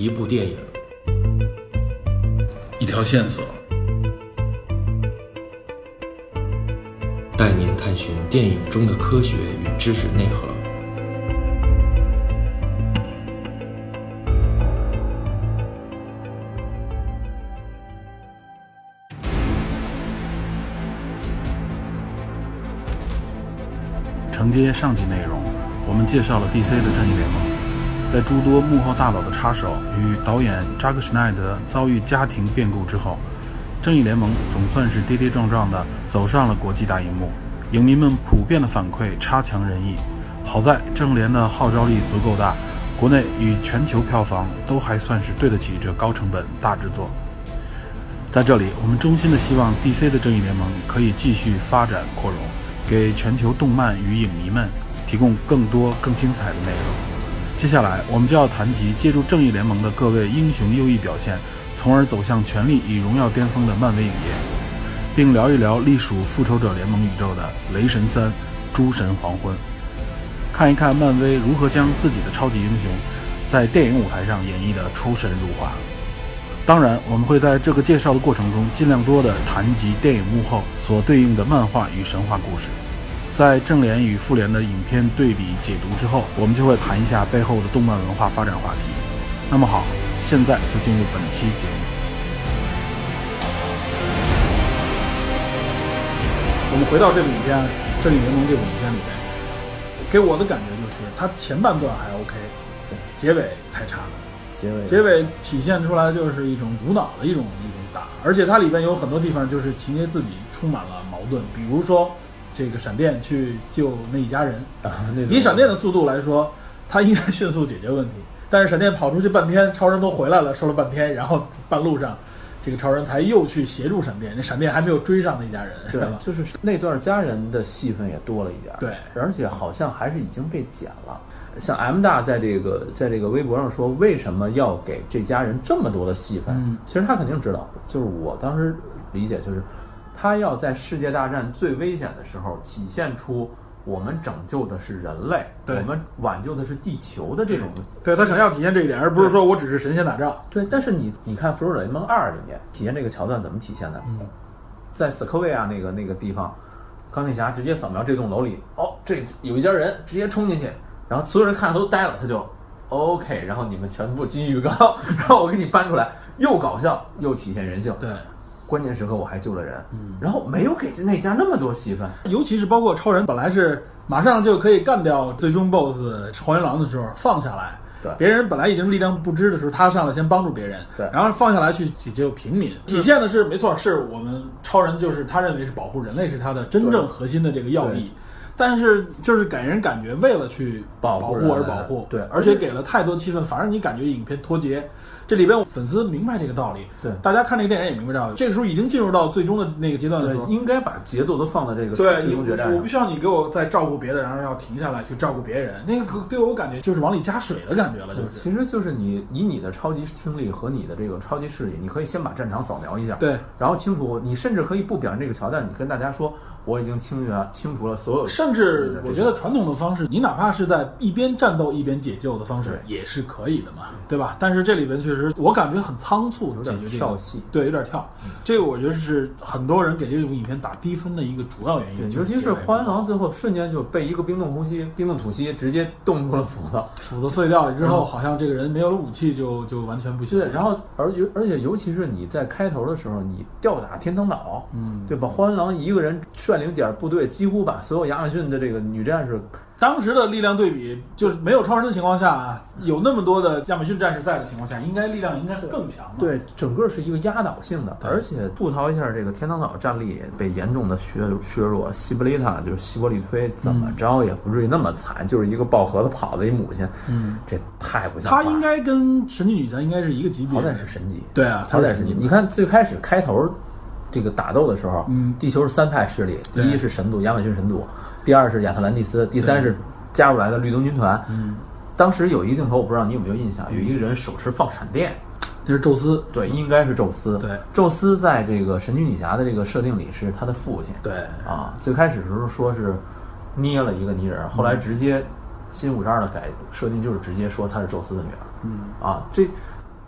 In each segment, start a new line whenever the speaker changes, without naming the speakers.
一部电影，
一条线索，
带您探寻电影中的科学与知识内核。
承接上集内容，我们介绍了 DC 的正义联盟。在诸多幕后大佬的插手与导演扎克·施奈德遭遇家庭变故之后，正义联盟总算是跌跌撞撞地走上了国际大荧幕。影迷们普遍的反馈差强人意。好在正联的号召力足够大，国内与全球票房都还算是对得起这高成本大制作。在这里，我们衷心的希望 DC 的正义联盟可以继续发展扩容，给全球动漫与影迷们提供更多更精彩的内容。接下来，我们就要谈及借助正义联盟的各位英雄优异表现，从而走向权力与荣耀巅峰的漫威影业，并聊一聊隶属复仇者联盟宇宙的雷神三：诸神黄昏，看一看漫威如何将自己的超级英雄在电影舞台上演绎的出神入化。当然，我们会在这个介绍的过程中尽量多的谈及电影幕后所对应的漫画与神话故事。在正联与复联的影片对比解读之后，我们就会谈一下背后的动漫文化发展话题。那么好，现在就进入本期节目。我们回到这部影片《正义联盟》这部影片里面，给我的感觉就是它前半段还 OK，结尾太差了。
结尾
结尾体现出来就是一种无脑的一种一种打，而且它里边有很多地方就是情节自己充满了矛盾，比如说这个闪电去救那一家人，
啊，那
以闪电的速度来说，他应该迅速解决问题。但是闪电跑出去半天，超人都回来了，说了半天，然后半路上，这个超人才又去协助闪电，那闪电还没有追上那一家人，是
对
吧，？
就是那段家人的戏份也多了一点儿，
对
而且好像还是已经被剪了。像 M 大在这个在这个微博上说，为什么要给这家人这么多的戏份？
嗯
其实他肯定知道，就是我当时理解就是，他要在世界大战最危险的时候体现出我们拯救的是人类，我们挽救的是地球的这种
对他可能要体现这一点，而不是说我只是神仙打仗。
对，但是你你看《复仇者联盟二》里面体现这个桥段怎么体现的？
嗯
在斯科维亚那个那个地方，钢铁侠直接扫描这栋楼里，哦，这有一家人，直接冲进去，然后所有人看着都呆了，他就 OK，然后你们全部金鱼缸，然后我给你搬出来，又搞笑又体现人性。
对，
关键时刻我还救了人，
嗯
然后没有给那家那么多戏份，
尤其是包括超人，本来是马上就可以干掉最终 BOSS 黄原狼的时候放下来，
对
别人本来已经力量不支的时候，他上来先帮助别人，
对
然后放下来去解救平民，体现的是没错，是我们超人就是他认为是保护人类是他的真正核心的这个要义。但是就是给人感觉为了去保护而保护，
对
而且给了太多气氛，反而你感觉影片脱节。这里边粉丝明白这个道理，
对
大家看这个电影也明白道理。这个时候已经进入到最终的那个阶段的时候，
应该把节奏都放在这个
对你，
最终决战
我不。需要你给我再照顾别的，然后要停下来去照顾别人，那个可对我感觉就是往里加水的感觉了，就，是。
其实就是你以你的超级听力和你的这个超级视力，你可以先把战场扫描一下，
对，
然后清楚，你甚至可以不表现这个桥段，你跟大家说我已经清楚了清除了所有，
甚至我觉得传统的方式，你哪怕是在一边战斗一边解救的方式也是可以的嘛，对吧？但是这里边确实我感觉很仓促
有点跳戏。
对，有点跳。这个我觉得是很多人给这种影片打低分的一个主要原
对，
因，
尤其是荒原狼最后瞬间就被一个冰冻呼吸、冰冻吐息直接冻住了斧子，
斧子碎掉之后，
嗯
好像这个人没有了武器就就完全不行。
对，然后而尤而且尤其是你在开头的时候，你吊打天堂岛，
嗯，
对吧？荒原狼一个人率领点儿部队，几乎把所有亚马逊的这个女战士
当时的力量对比，就是没有超人的情况下啊，有那么多的亚马逊战士在的情况下，应该力量应该是更强嘛。
对，整个是一个压倒性的，而且吐槽一下这个天堂岛战力被严重的削削弱。西伯利塔就是西伯利推，怎么着也不至于那么惨，就是一个抱盒子跑的一母亲，
嗯，
这太不像话。
他应该跟神奇女侠应该是一个级别
好
的，
歹是神级，
对啊，他
好歹是神级。你看最开始开头这个打斗的时候，
嗯。
地球是三派势力，第一是神族亚马逊神族，第二是亚特兰蒂斯，第三是加入来的绿灯军团。
嗯，
当时有一个镜头，我不知道你有没有印象，有一个人手持放闪电，
这是宙斯，
对，应该是宙斯。
对，
宙斯在这个神奇女侠的这个设定里是他的父亲。
对，
啊，最开始的时候说是捏了一个泥人，后来直接新五十二的改设定就是直接说她是宙斯的女儿。
嗯，
啊，这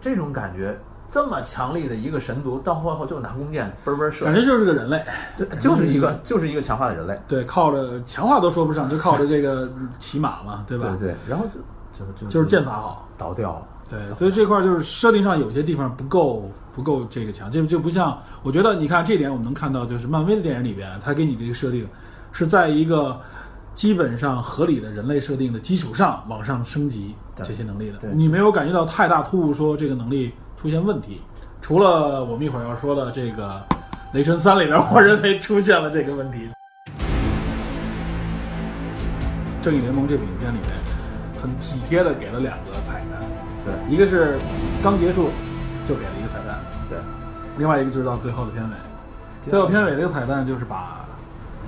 这种感觉，这么强力的一个神族，到后后就拿弓箭嘣嘣射，
感觉就是个人类，
对就是一个就是一个强化的人类，
对，靠着强化都说不上，就靠着这个骑马嘛，对吧？
对对，然后就就就
就是剑法好，
倒掉了。
对，所以这块儿就是设定上有些地方不够不够这个强，就就不像我觉得你看这点我们能看到，就是漫威的电影里边，他给你这个设定是在一个基本上合理的人类设定的基础上往上升级
对
这些能力的。
对，
你没有感觉到太大突兀，说这个能力出现问题。除了我们一会儿要说的这个《雷神三》里边，我认为出现了这个问题。《正义联盟》这部影片里面，很体贴的给了两个彩蛋，
对
一个是刚结束就给了一个彩蛋，
对
另外一个就是到最后的片尾。最后片尾这个彩蛋就是把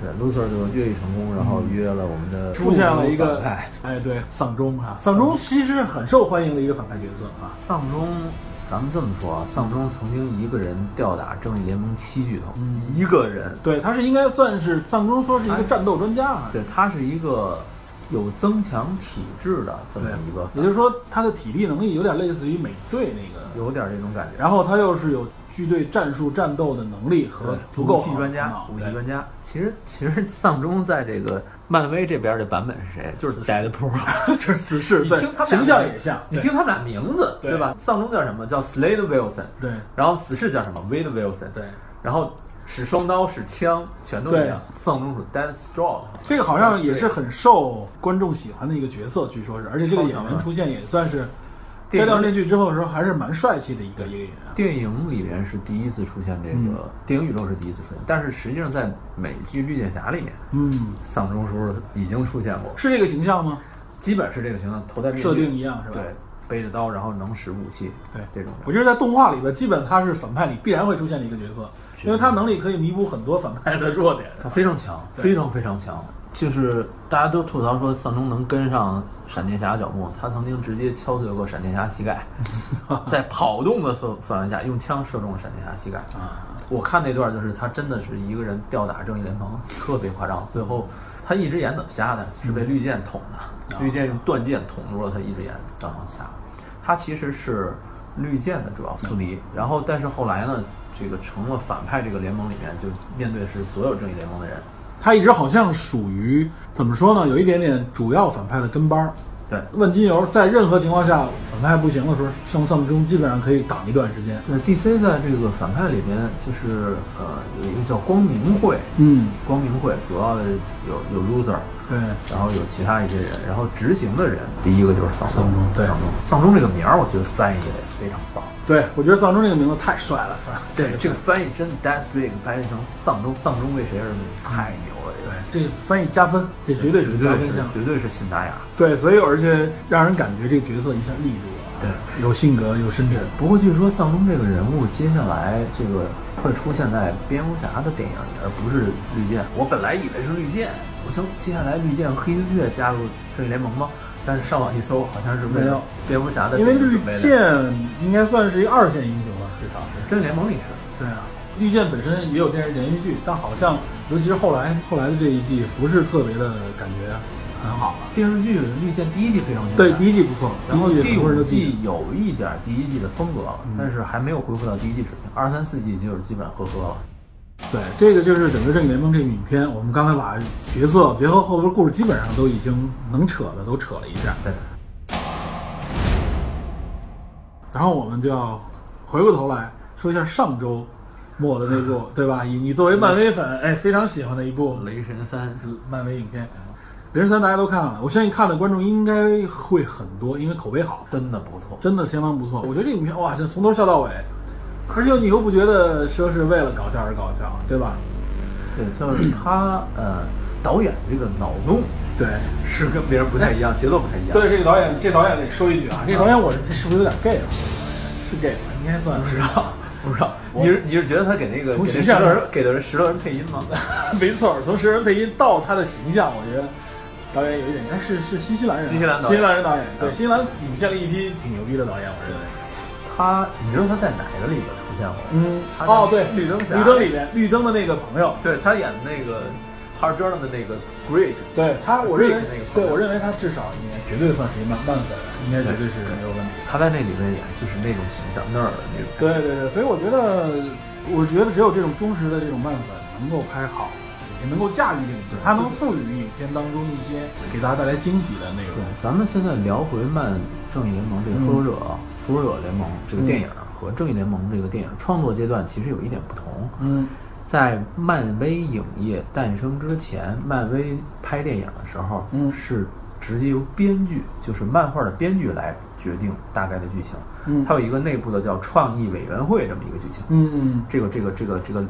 对，Loser 就越狱成功，然后约了我们的
出现了一个
反派
哎对丧钟啊，丧钟其实很受欢迎的一个反派角色啊。
丧钟。咱们这么说啊，丧钟曾经一个人吊打正义联盟七巨头，
嗯
一个人，
对，他是应该算是丧钟说是一个战斗专家啊。
对他是一个有增强体质的这么一个，
也就是说他的体力能力有点类似于美队那个，
有点这种感觉。
然后他又是有具对战术战斗的能力和，足够
武器专家，武器专家。其实其实丧钟在这个漫威这边的版本是谁？就是 Deadpool。
就是死侍，对
你听他们俩
形象也像，
你听他们俩名字
对
对吧？丧钟叫什么？叫 Slade Wilson，
对
然后死侍叫什么？Wade Wilson，
对。
然后使双刀使枪全都一样。丧钟是 Deathstroke，
这个好像也是很受观众喜欢的一个角色，据说是，而且这个演员出现也算是摘掉面具之后的时候还是蛮帅气的一个一个演员。
电影里边是第一次出现这个，
嗯
电影宇宙是第一次出现，但是实际上在美剧《绿箭侠》里面，
嗯，
丧钟叔叔已经出现过，
是这个形象吗？
基本是这个形象，头戴面具
设定一样是吧？
对，背着刀，然后能使武器，
对
这种
我觉得在动画里边，基本他是反派里必然会出现的一个角色，因为他能力可以弥补很多反派的弱点。
他非常强，非常非常强。就是大家都吐槽说丧钟能跟上闪电侠脚步，他曾经直接敲碎过闪电侠膝盖，在跑动的范范围下用枪射中了闪电侠膝盖。
啊，
我看那段就是他真的是一个人吊打正义联盟，特别夸张。最后他一只眼怎么瞎的？是被绿箭捅的，
啊
绿箭用断剑捅住了他一只眼，然后瞎。他其实是绿箭的主要宿敌，然后但是后来呢，这个成了反派这个联盟里面，就面对是所有正义联盟的人。
他一直好像属于怎么说呢？有一点点主要反派的跟班儿。
对，
问金油在任何情况下反派不行的时候，上丧钟基本上可以挡一段时间。
对，DC 在这个反派里边，就是呃有一个叫光明会，
嗯，
光明会主要的有有 loser，
对，
然后有其他一些人，然后执行的人，第一个就是丧
丧钟对
丧钟，丧钟这个名儿，我觉得翻译的非常棒。
对，我觉得丧钟这个名字太帅了？
对，这个翻译真的 Deathstreak 翻译成丧钟，丧钟为谁而鸣，太牛了，
对，这翻译加分，这绝对是
绝对是
加分项。
绝对是信达雅。
对，所以而且让人感觉这个角色一下立住了，
对，
有性格，有深沉。
不过据说丧钟这个人物接下来这个会出现在蝙蝠侠的电影里，而不是绿箭。我本来以为是绿箭，我想接下来绿箭和黑丝雀加入正义联盟吗？但是上网一搜，好像是
没有
蝙蝠侠的
因为绿箭应该算是一个二线英雄了，至少是。
正义联盟里是。
对啊，绿箭本身也有电视连续剧，但好像尤其是后来后来的这一季，不是特别的感觉很好了。
电视剧《绿箭》第一季非常
对，第一季不错，
然后第五季有一点第一季的风格了，
嗯
但是还没有恢复到第一季水平。二三四季就是基本呵呵了。
对，这个就是整个正义联盟这部影片，我们刚才把角色结合后边故事，基本上都已经能扯的都扯了一下。
对，
然后我们就要回过头来说一下上周末的那部，对吧？以你作为漫威粉，哎，非常喜欢的一部
雷神三
漫威影片，《雷神三》大家都看了，我相信看的观众应该会很多，因为口碑好，
真的不错，
真的相当不错。我觉得这影片哇，这从头笑到尾，而且你又不觉得说是为了搞笑而搞笑，对吧？
对，就是他呃导演这个脑洞
对。
是跟别人不太一样，节奏不太一样。
对这个导演，这导演得说一句啊，这个导演我这是不是有点 gay 了？是 gay 吧？应该算不知道。
不知道你是你是觉得他给那个
从形象
人给的人石头人配音吗？
没错，从石头人配音到他的形象，我觉得导演有一点，哎，是是新西兰人啊，
新西兰
新西兰人导演，对，
嗯
新西兰引荐了一批挺牛逼的导演，我认为。
他你知道他在哪个里边出现过？
嗯
他
哦，对，
绿灯侠
绿灯里面，绿灯的那个朋友，
对他演的那个 Hard Jordan 的那个 Greg，
对他，我认为对我认为他至少应该绝对算是一漫漫粉，应该绝对是没有问题。
他在那里面演就是那种形象，那儿的那种。
对对对，所以我觉得，我觉得只有这种忠实的这种漫粉能够拍好，也能够驾驭这个影片，他能赋予影片当中一些给大家带来惊喜的内容
对。，咱们现在聊回漫正义联盟这个复仇者、复仇者联盟这个电影和正义联盟这个电影创作阶段其实有一点不同。
嗯
在漫威影业诞生之前，漫威拍电影的时候，
嗯
是直接由编剧，就是漫画的编剧来决定大概的剧情。
嗯
它有一个内部的叫创意委员会这么一个剧情。
嗯嗯
这个这个这个这个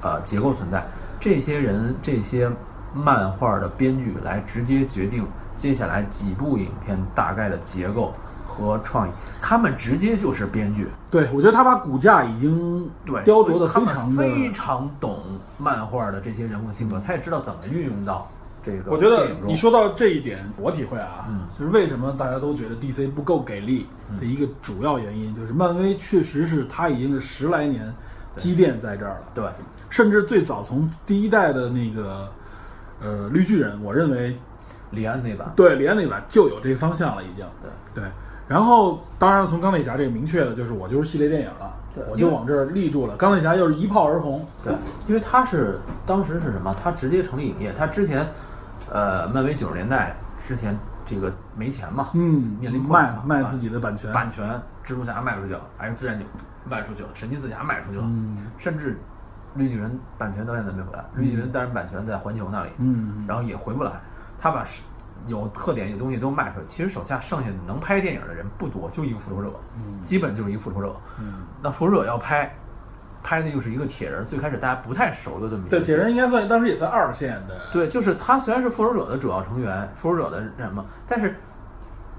呃结构存在。这些人这些漫画的编剧来直接决定接下来几部影片大概的结构和创意，他们直接就是编剧，
对，我觉得他把骨架已经
对，
雕琢的非常的。
非常懂漫画的这些人物性格，他也知道怎么运用到这个。
我觉得你，说到这一点，我体会啊，
嗯
就是为什么大家都觉得 DC 不够给力的一个主要原因，就是漫威确实是他已经是十来年积淀在这儿了，
对
甚至最早从第一代的那个呃绿巨人，我认为
李安那版，
对李安那版就有这方向了，已经
对
对。然后当然从钢铁侠这个明确的就是我就是系列电影了
对，
我就往这儿立住了。钢铁侠又是一炮而红，
对，因为他是当时是什么？他直接成立影业，他之前，呃，漫威九十年代之前这个没钱嘛，
嗯，
面临
卖卖自己的版权，
版权，蜘蛛侠卖出去了，X 战警卖出去了，神奇四侠卖出去了，
嗯。
甚至绿巨人版权到现在没回来，绿巨人当然版权在环球那里，
嗯，
然后也回不来，他把是有特点有东西都卖出去，其实手下剩下能拍电影的人不多，就一个复仇者，基本就是一个复仇者。
嗯
那复仇者要拍，拍的又是一个铁人，最开始大家不太熟的这么一个
对，铁人应该算当时也算二线的，
对，就是他虽然是复仇者的主要成员，复仇者的什么，但是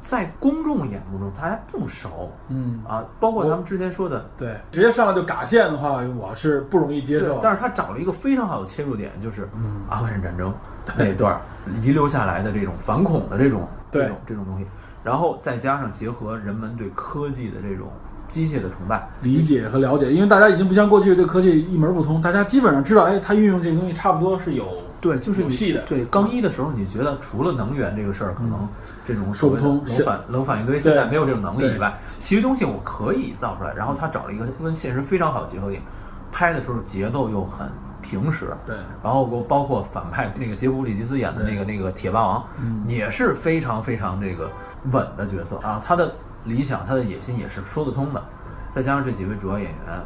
在公众眼目中他还不熟。
嗯，
啊。包括咱们之前说的，
对，直接上来就嘎线的话，我是不容易接受。
但是他找了一个非常好的切入点，就是
嗯。
阿富汗战争那段儿遗留下来的这种反恐的这种这种这种东西，然后再加上结合人们对科技的这种机械的崇拜，
理解和了解，因为大家已经不像过去对科技一门不通，大家基本上知道，哎，它运用这个东西差不多是有
对，就是
有戏的。
对刚一的时候，你觉得除了能源这个事儿，可能这种
说不通
冷反冷反应堆现在没有这种能力以外，其余东西我可以造出来。然后他找了一个跟现实非常好的结合点，拍的时候节奏又很平实。
对。
然后包包括反派那个杰弗里吉斯演的那个那个铁霸王，
嗯。
也是非常非常这个稳的角色。啊。他的理想，他的野心也是说得通的。再加上这几位主要演员，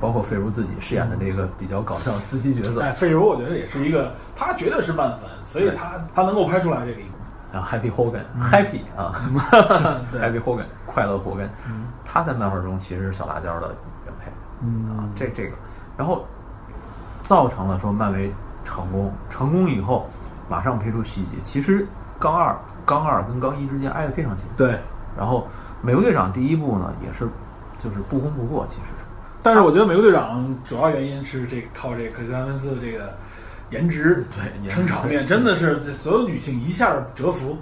包括费如自己饰演的那个比较搞笑的司机角色，
哎，费如我觉得也是一个，他绝对是漫粉，所以他他能够拍出来这个
啊 Happy Hogan，Happy 啊，Happy Hogan，快乐霍根，他在漫画中其实是小辣椒的原配
嗯
啊，这这个，然后造成了说漫威成功，成功以后马上拍出续集。其实刚二、刚二跟刚一之间挨得非常近，
对。
然后美国队长第一部呢也是就是不攻不破，其实是。
但是我觉得美国队长主要原因是这个靠这个克里斯·埃文斯的这个颜值
对
撑场面，真的是这所有女性一下折服。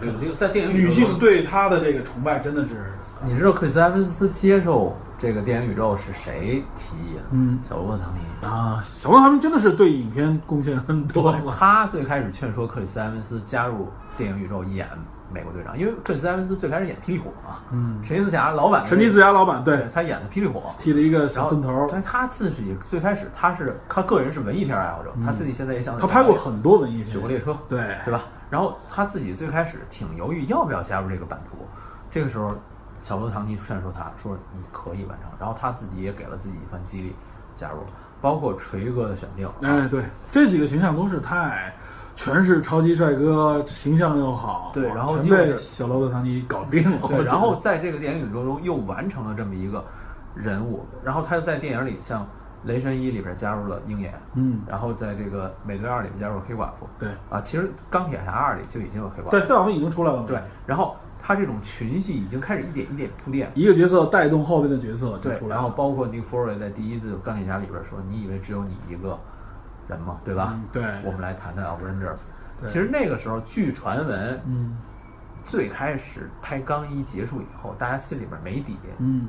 对这个在电影
女性对他的这个崇拜真的是，
你知道克里斯埃文斯接受这个电影宇宙是谁提议的？
嗯
小罗伯特·唐尼。
啊，小罗他们真的是对影片贡献很多，
他最开始劝说克里斯·埃文斯加入电影宇宙演美国队长，因为克里斯·埃文斯最开始演霹雳火嘛，
嗯。
神奇四侠老板
神奇四侠老板
对。
对
他演的霹雳火，
剃了一个小寸头，
但是他自己最开始他是他个人是文艺片爱好者，他自己现在也想
他拍过很多文艺《
雪国
片，
列车》，
对。
对吧？然后他自己最开始挺犹豫要不要加入这个版图，这个时候小罗伯特·唐尼劝说他说你可以完成，然后他自己也给了自己一番激励，加入。了，包括锤哥的选定，
哎对，这几个形象都是太。全是超级帅哥，形象又好，
对然后
全被小罗伯特唐尼搞定了。
对，然后在这个电影宇宙中又完成了这么一个人物，然后他又在电影里像《雷神一》里边加入了鹰眼，
嗯，
然后在这个《美队二》里边加入了黑寡妇，
对
啊，其实《钢铁侠二》里就已经有黑寡妇，
对，黑寡妇已经出来了嘛，
对，然后他这种群戏已经开始一点一点铺垫。
一个角色带动后边的角色就出，来了。
然后包括那个 o r 在第一次钢铁侠里边说：“你以为只有你一个人嘛？对吧？”
嗯对
我们来谈谈 Avengers。其实那个时候，据传闻，
嗯
最开始拍刚一结束以后，大家心里边没底，
嗯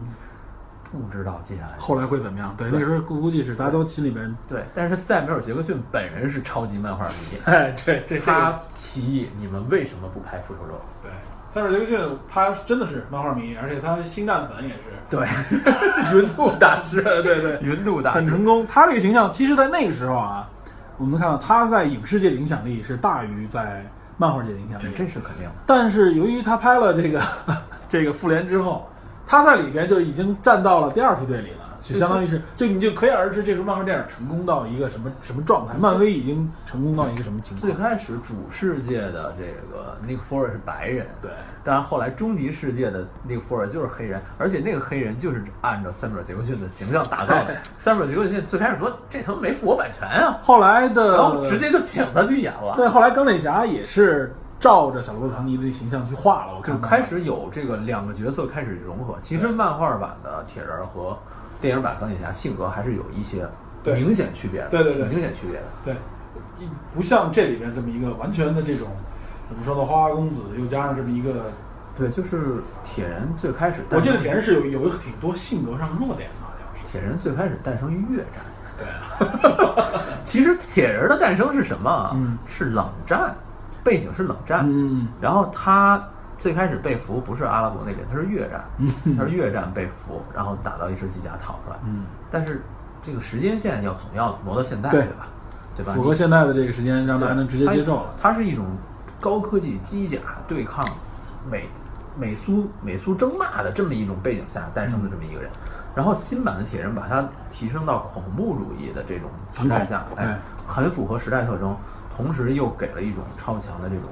不知道接下来
后来会怎么样？对，那个时候估估计是大家都心里边，
对，但是塞缪尔·杰克逊本人是超级漫画迷，
哎，这这这
他提议你们为什么不拍复仇者？
对，塞缪尔·杰克逊他真的是漫画迷，而且他星战粉也是，
对，云度大师，
对对对，
云度大师
很成功。他这个形象，其实，在那个时候啊，我们能看到他在影视界的影响力是大于在漫画界的影响力。
这是肯定的。
但是由于他拍了这个 这个复联之后，他在里边就已经站到了第二梯队里了，就相当于是，就你就可想而知，这出漫画电影成功到一个什么什么状态。漫威已经成功到一个什么情况
最？开始主世界的这个 Nick Fury 是白人，
对，
但是后来终极世界的 Nick Fury 就是黑人，而且那个黑人就是按照塞缪尔·杰克逊的形象打造的。塞缪尔·杰克逊最开始说这他妈没付我版权啊，
后来的
然后直接就请他去演了。
对，后来钢铁侠也是照着小罗伯特·唐尼的形象去画了。我看
就开始有这个两个角色开始融合。其实漫画版的铁人和电影版钢铁侠性格还是有一些明显区别的，
对对对
明显区别的。
对，一不像这里边这么一个完全的这种怎么说呢，花花公子，又加上这么一个，
对，就是铁人最开始，
我记得铁人是有有挺多性格上弱点的，好像是。
铁人最开始诞生于越战。
对，
其实铁人的诞生是什么啊？
嗯
是冷战，背景是冷战。
嗯，
然后他最开始被俘不是阿拉伯那边，他是越战，他是越战被俘，然后打到一身机甲逃出来。
嗯，
但是这个时间线要总要挪到现在，
对
对吧？对吧？
符合现在的这个时间，让大家能直接接受了。
它是一种高科技机甲对抗美美苏美苏争霸的这么一种背景下诞生的这么一个人。然后新版的铁人把它提升到恐怖主义的这种时代下，哎，很符合时代特征，同时又给了一种超强的这种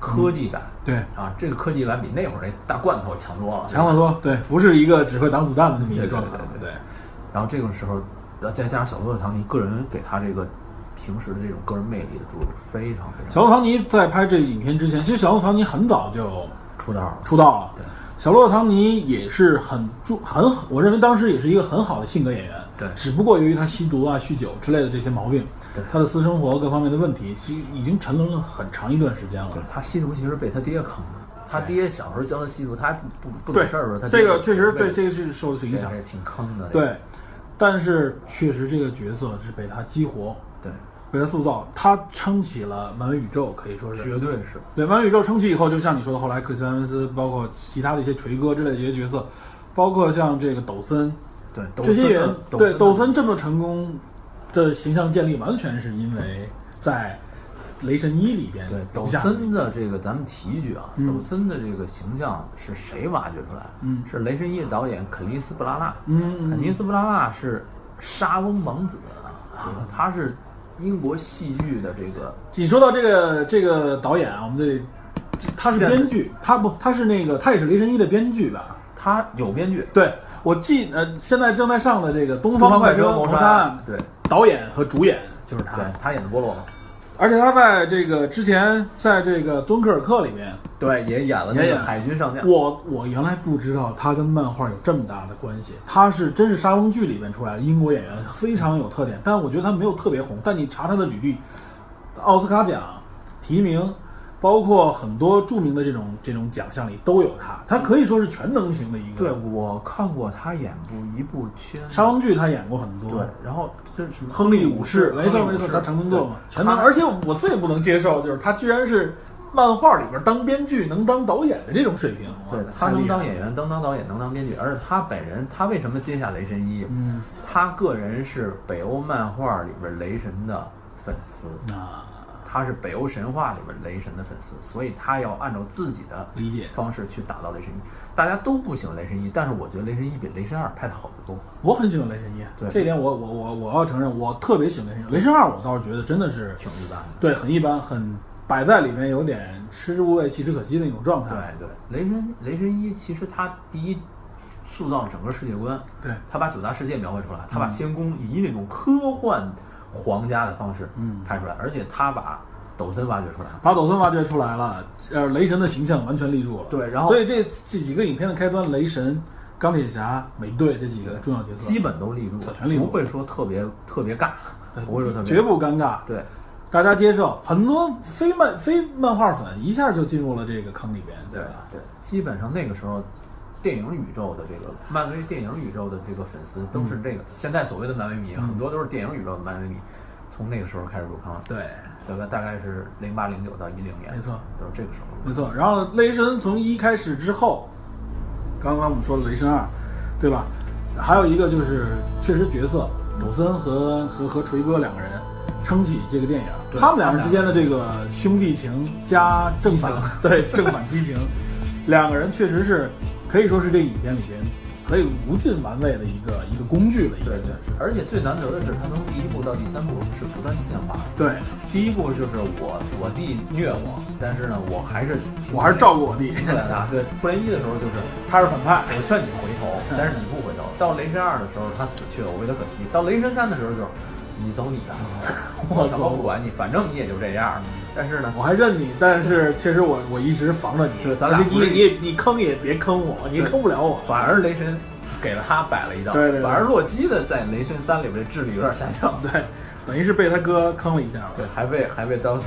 科技感。
对，
啊，这个科技感比那会儿那大罐头强多了，
强得多。对，不是一个只会挡子弹的那么一个状态
对。对
对，
然后这个时候，然后再加上小罗伯特·唐尼个人给他这个平时的这种个人魅力的注入，非常非常
小罗伯特·唐尼在拍这影片之前，其实小罗伯特·唐尼很早就
出道了。
出道了。
对，
小罗伯特·唐尼也是很注很，我认为当时也是一个很好的性格演员。
对
只不过由于他吸毒啊、酗酒之类的这些毛病，
对
他的私生活各方面的问题，其实已经沉沦了很长一段时间了。
他吸毒其实被他爹坑的，他爹小时候教他吸毒，他还不不懂事儿的时候，他
这个确实对这个是受影响
对。这挺坑的。
对，但是确实这个角色是被他激活，
对，
被他塑造，他撑起了漫威宇宙，可以说是
绝对是。
对，漫威宇宙撑起以后，就像你说的，后来克里斯·埃文斯，包括其他的一些锤哥之类的这些角色，包括像这个抖森，
对，
这些人，对
抖
抖森这么成功的形象建立，完全是因为在《雷神一》里边
对抖森的这个，咱们提一句啊，
嗯
抖森的这个形象是谁挖掘出来？
嗯
是雷神一的导演肯尼斯·布拉纳。
嗯
肯尼斯·布拉纳是莎翁王子啊，他是英国戏剧的这个
你说到这个这个导演啊，我们得，他是编剧，他不，他是那个，他也是《雷神一》的编剧吧？
他有编剧，
对，我记呃，现在正在上的这个《东
东
方快车
车
谋杀案
对》，
导演和主演就是他。
对，，他演的波洛嘛，
而且他在这个之前，在这个《敦刻尔克》里面，
对，也演了那个海军上将。
我我原来不知道他跟漫画有这么大的关系，他是真是沙翁剧里面出来的英国演员，非常有特点，但我觉得他没有特别红。但你查他的履历，奥斯卡奖提名，包括很多著名的这种这种奖项里都有他，他可以说是全能型的一个。
对，我看过他演部一部片，
沙翁剧他演过很多。
对，然后就是什么
亨利武士，没错没错，他成名作嘛，全能。而且我最不能接受就是他居然是漫画里边当编剧能当导演的这种水平。
对
哇
他能当。演员，能当导演，能当编剧，而且他本人，他为什么接下雷神一？
嗯
他个人是北欧漫画里边雷神的粉丝，
啊，
他是北欧神话里边雷神的粉丝，所以他要按照自己的
理解。
方式去打造雷神一。大家都不喜欢雷神一，但是我觉得雷神一比雷神二拍的好得多。
我很喜欢雷神一，
对
这一点我我我我要承认，我特别喜欢雷神一。雷神二我倒是觉得真的是
挺一般的。
对很一般，很摆在里面有点吃之无味弃之可惜的那种状态。
对对，雷神雷神一其实他第一塑造了整个世界观，
对
他把九大世界描绘出来，他把仙宫以那种科幻皇家的方式
嗯
拍出来，而且他把抖森挖掘出来。
把抖森挖掘出来了，呃，雷神的形象完全立住了。
对然后
所以这这几个影片的开端，雷神、钢铁侠、美队这几个重要角色，
基本都立住了，
全立住
不会说特别特别尬，不会说特别
绝不尴尬。
对
大家接受，很多非漫非漫画粉一下就进入了这个坑里边，
对
吧？
对，基本上那个时候，电影宇宙的这个漫威电影宇宙的这个粉丝，都是这个、现在所谓的漫威迷，很多都是电影宇宙的漫威迷，从那个时候开始入坑，
对，
大概大概是零八零九到一零年，
没错，
都是这个时候。
没错。然后雷神从一开始之后，刚刚我们说了雷神二，对吧？还有一个就是确实角色，抖森和和和锤哥两个人撑起这个电影，他们两人之间的这个兄弟情加正反对正反激情，两个人确实是可以说是这影片里边可以无尽玩味的一个一个工具了，一个
对对
算是。
而且最难得的是，他从第一部到第三部是不断进化的。
对，
第一部就是我我弟虐我，但是呢，我还是
我还是照顾我弟，
对复联一的时候就是
他是反派，
我劝你回头，但是你不回头。到雷神二的时候，他死去了，我为他可惜。到雷神三的时候，就是你走你的，我怎么不管你，反正你也就这样。但是呢，
我还认你，但是确实我我一直防着你，
对咱俩
你你你坑也别坑我，你坑不了我。
反而雷神给了他摆了一道，
对对对
反而洛基的在雷神三里边这智力有点下降。
对，等于是被他哥坑了一下，
对，还被还被当时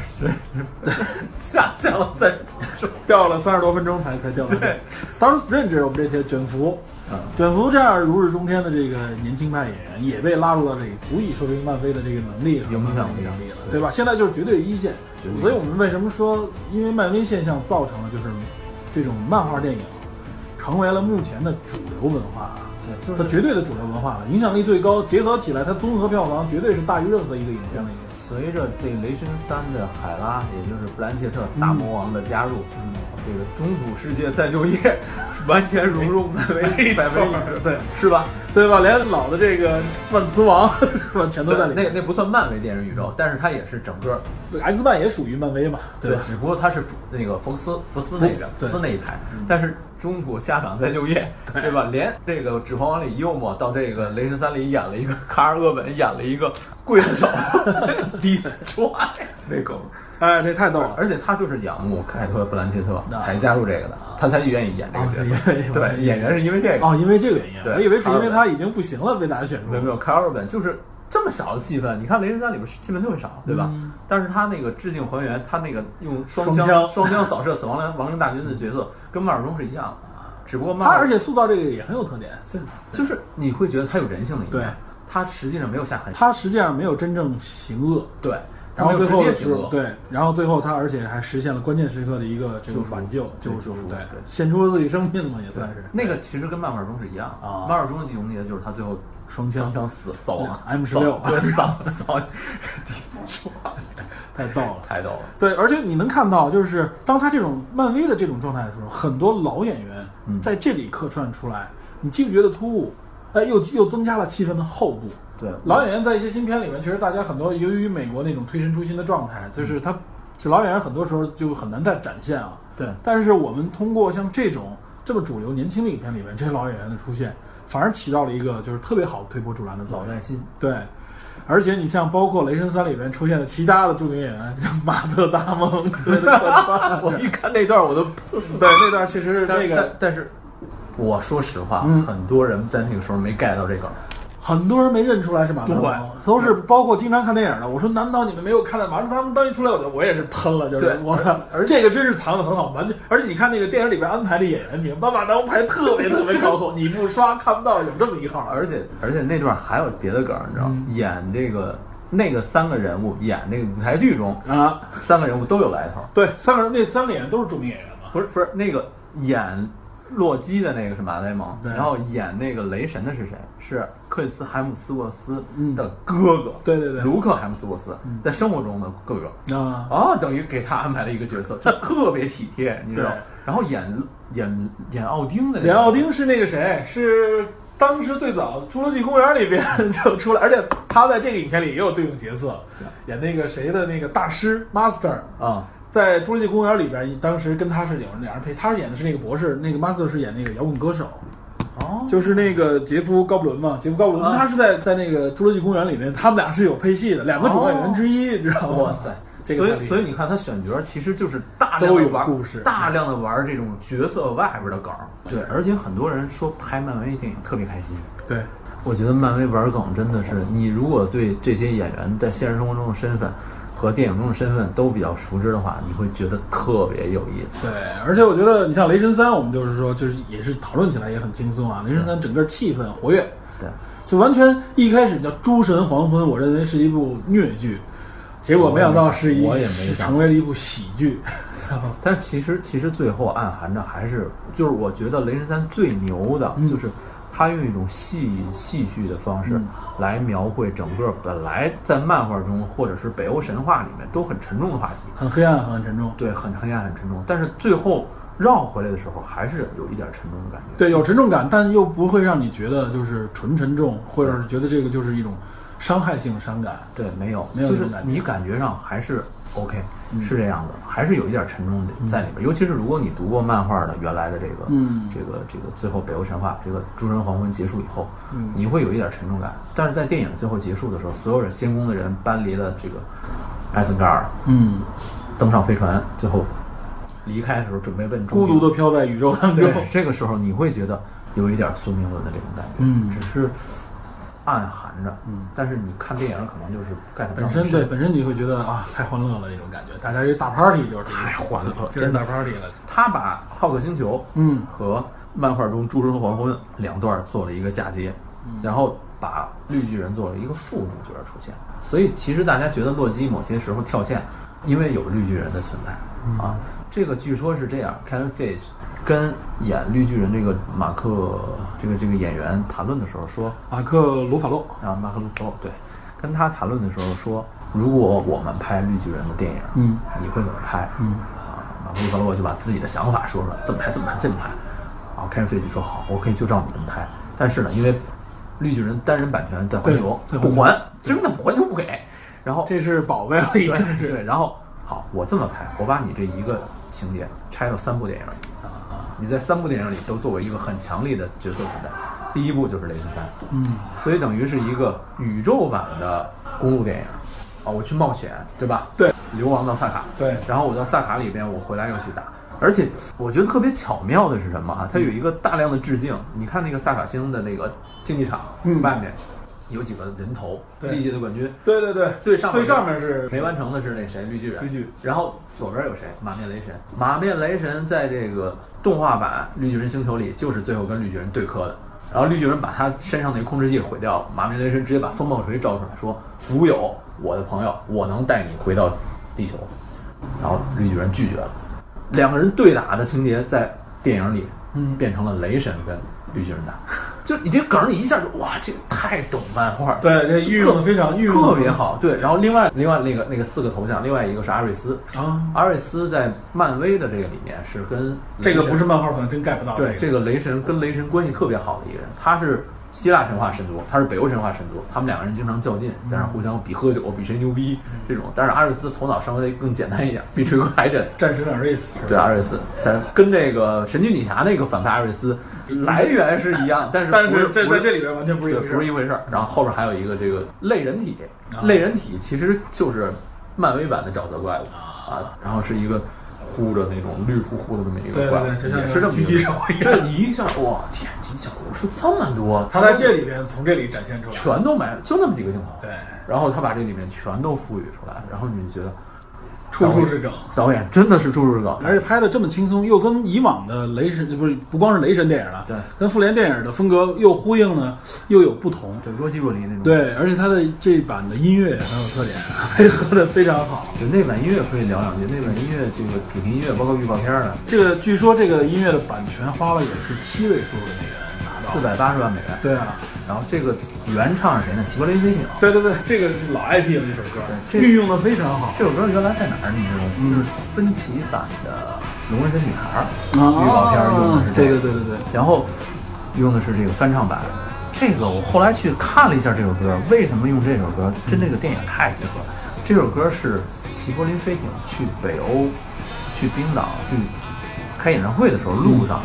下降了三。
掉了三十多分钟才才掉
对。
当时认知我们这些卷福，
嗯
卷福这样如日中天的这个年轻派演员，也被拉入到这里，足以说明漫威的这个能力和
影响力
影响力了，
对
对吧？现在就是绝对一线所以我们为什么说，因为漫威现象造成了就是这种漫画电影成为了目前的主流文化。
对，就
它绝对的主流文化了，影响力最高，结合起来，它综合票房绝对是大于任何一个影片的。
随着这《雷神三》的海拉，也就是布兰切特大魔王的加入，
嗯
这个中土世界再就业，完全融入漫威
没错
漫威宇宙，
对
是吧？
对吧？连老的这个万磁王是吧，全都在里面。
那那不算漫威电影宇宙，但是它也是整个
X 曼也属于漫威嘛，对吧？
只不过它是那个福斯福斯那边福斯那一台，但是中土下岗再就业，对吧？连这个《指环王》里幽默到这个《雷神三》里演了一个卡尔厄本，演了一个刽子手，第一次踹那狗。
哎，这太逗了。
而且他就是仰慕凯特·布兰切特
啊
才加入这个的，他才愿意演这个角色。对，演员是因为这个。
哦，因为这个原因，
对
我以为是因为他已经不行了被大家选中。
没有没有，凯尔本就是这么小的戏份，你看《雷神三》里边戏份特别少，对吧？
嗯
但是他那个致敬还原，他那个用双枪
双枪
扫射死亡亡亡灵大军的角色，跟万尔中是一样的，只不过
他而且塑造这个也很有特点，
就是你会觉得他有人性的一
对
面，他实际上没有下狠手，
他实际上没有真正行恶，
对，
然后最后的
直接行恶，
时候对，然后最后他而且还实现了关键时刻的一个这个挽救、救赎
对，
献出了自己生命嘛，也算是
那个其实跟漫画中是一样
啊
漫画中的剧情节就是他最后
双枪
枪死扫亡
M16
扫对扫扫
太逗了。
太逗了。
对，而且你能看到，就是当他这种漫威的这种状态的时候，很多老演员
嗯
在这里客串出来，你既不觉得突兀，哎，又又增加了气氛的厚度。
对，
老演员在一些新片里面，其实大家很多由于美国那种推陈出新的状态，就是他，这老演员很多时候就很难再展现啊。
对。
但是我们通过像这种这么主流年轻的影片里面，这些老演员的出现，反而起到了一个就是特别好的推波助澜的作用。
老带新，
对，而且你像包括《雷神三》里面出现的其他的著名演员，像马特·达蒙。
我一看那段我都
对那段确实是那个
但但是，我说实话，
嗯。
很多人在那个时候没 get 到这个。
很多人没认出来是马特·达蒙，都是包括经常看电影的。我说难道你们没有看到马特·达蒙当一出来，我就我也是喷了，就是我操，而这个真是藏的很好，完全而且你看那个电影里边安排的演员名，把马特·达蒙排特别特别靠后，你不刷看不到有这么一号，
而且而且那段还有别的梗儿，你知道吗？
嗯。
演这个那个三个人物演那个舞台剧中，
啊，
三个人物都有来头。
对，三个人那三个演员都是著名演员嘛，
不是不是那个演洛基的那个是马雷蒙，然后演那个雷神的是谁？是克里斯海姆斯沃斯
嗯
的哥哥，
对对对。
卢克海姆斯沃斯
嗯。
在生活中的哥哥。
啊，
啊，等于给他安排了一个角色，就 特别体贴，你知道。然后演演演奥丁的那个。
演奥丁是那个谁？是当时最早《侏罗纪公园》里边 就出来，而且他在这个影片里也有对应角色，演那个谁的那个大师 Master，
啊，
在《侏罗纪公园》里边，当时跟他是有人两人配，他演的是那个博士，那个 Master 是演那个摇滚歌手，
哦，
就是那个杰夫·高布伦嘛。杰夫·高布伦
啊
他是在在那个《侏罗纪公园》里面，他们俩是有配戏的，两个主要演员之一，你知道吗？
哇塞！所以所以你看他选角其实就是大量
都有
的玩
故事
大量的玩这种角色外边的梗。对，而且很多人说拍漫威电影特别开心。
对，
我觉得漫威玩梗真的是，你如果对这些演员在现实生活中的身份和电影中的身份都比较熟知的话，你会觉得特别有意思。
对，而且我觉得你像《雷神三》，我们就是说，就是也是讨论起来也很轻松啊。《雷神三》整个气氛活跃，
对，
就完全一开始叫《诸神黄昏》，我认为是一部虐剧，结果没想到是一
我也没
是
想
成为了一部喜剧。
但其实其实最后暗含着还是，就是我觉得《雷神三》最牛的
嗯
就是。他用一种戏戏剧的方式
嗯
来描绘整个本来在漫画中或者是北欧神话里面都很沉重的话题，
很黑暗，很沉重。
对，很黑暗、很沉重，但是最后绕回来的时候，还是有一点沉重的感觉。
对，有沉重感，但又不会让你觉得就是纯沉重，或者是觉得这个就是一种伤害性伤感。
对，没有，
没有
就是
这种感觉
你感觉上还是 OK，、
嗯
是这样的，还是有一点沉重的在里边。尤其是如果你读过漫画的原来的这个，
嗯
这个这个最后北欧神话这个诸神黄昏结束以后，
嗯
你会有一点沉重感。但是在电影最后结束的时候，所有人仙宫的人搬离了这个艾森盖尔，
嗯，
登上飞船，最后离开的时候准备问
孤独的飘在宇宙当中。
对，这个时候你会觉得有一点宿命论的这种感觉，
嗯
只是暗含着，
嗯，
但是你看电影可能就是 get 不到
本身对本身你会觉得啊，太欢乐了那种感觉，大家一大 party 就是这
太欢乐了，
就是大 party 了。
他把《浩克星球》
嗯
和漫画中《诸神黄昏》两段做了一个嫁接，然后把绿巨人做了一个副主角出现。所以其实大家觉得洛基某些时候跳线，因为有绿巨人的存在啊。这个据说是这样，Kevin Feige 跟演绿巨人这个马克这个这个演员谈论的时候说，
马克鲁法洛，
啊，马克·鲁法洛对，跟他谈论的时候说，如果我们拍绿巨人的电影，
嗯
你会怎么拍？
嗯
啊，马克·鲁法洛就把自己的想法说出来，怎么拍，怎么拍，怎么拍。啊，凯文·费奇说好，我可以就照你这么拍。但是呢，因为绿巨人单人版权在环球不还，真的环球不给。然后
这是宝贝了，已经是。
对对，然后好，我这么拍，我把你这一个情节拆了三部电影啊，你在三部电影里都作为一个很强力的角色存在。第一部就是雷神三，
嗯
所以等于是一个宇宙版的公路电影啊，我去冒险，对吧？
对，
流亡到萨卡，
对
然后我到萨卡里边，我回来又去打。而且我觉得特别巧妙的是什么啊？它有一个大量的致敬。你看那个萨卡星的那个竞技场
嗯
外面有几个人头，历届的冠军。
对对对，
最上面
最上面是
没完成的是那谁绿巨人，
绿巨
然后左边有谁？马面雷神。马面雷神在这个动画版《绿巨人星球》里就是最后跟绿巨人对磕的。然后绿巨人把他身上那个控制器毁掉了，马面雷神直接把风暴锤招出来说：“无有，我的朋友，我能带你回到地球。”然后绿巨人拒绝了。两个人对打的情节在电影里
嗯
变成了雷神跟绿巨人打，就你这梗儿你一下就哇，这个太懂漫画了。
对，这运用的非常运用
特别好。对，然后另外另外那个那个四个头像，另外一个是阿瑞斯。
啊。
阿瑞斯在漫威的这个里面是跟
这个不是漫画粉真 get 不到。
对这
个
个雷神跟雷神关系特别好的一个人，他是希腊神话神族，他是北欧神话神族，他们两个人经常较劲，但是互相比喝酒，比谁牛逼这种。但是阿瑞斯头脑稍微更简单一点，比锤哥还简单。
战神阿瑞斯？
对阿瑞斯，但跟这个神奇女侠那个反派阿瑞斯来源是一样，但是
但
不
是这在这里边完全不是一
对，
回事儿
不是一。回事儿。然后后边还有一个这个类人体，
啊
类人体其实就是漫威版的沼泽怪物啊，然后是一个呼着那种绿乎乎的那么一个怪物，也是这么一个
狙击手
对你一下哇，天梯小屋是这么多，
他在这里边从这里展现出来。
全都没了，就那么几个镜头。
对，
然后他把这里面全都赋予出来，然后你就觉得
处处是梗。
导演真的是处处是梗，
而且拍的这么轻松，又跟以往的雷神不是不光是雷神电影了，
对，
跟复联电影的风格又呼应呢，又有不同。
对若即若离那种。
对，而且他的这版的音乐也很有特点，配合的非常好。
就那版音乐可以聊两句，那版音乐这个主题音乐包括预告片的，
这个据说这个音乐的版权花了也是七位数的美元拿到。
四百八十万美元。
对啊，
然后这个原唱是谁呢？齐柏林飞艇。
对对对，这个是老 IP 了这首歌，运用的非常好。
这首歌原来在哪儿？你知道吗？
嗯
就是分歧版的《龙纹身女孩》
啊
预告片用的是这
对
个，
对对对对，
然后用的是这个翻唱版。这个我后来去看了一下这首歌，为什么用这首歌？跟这个电影太结合了。这首歌是齐柏林飞艇去北欧、去冰岛去开演唱会的时候路上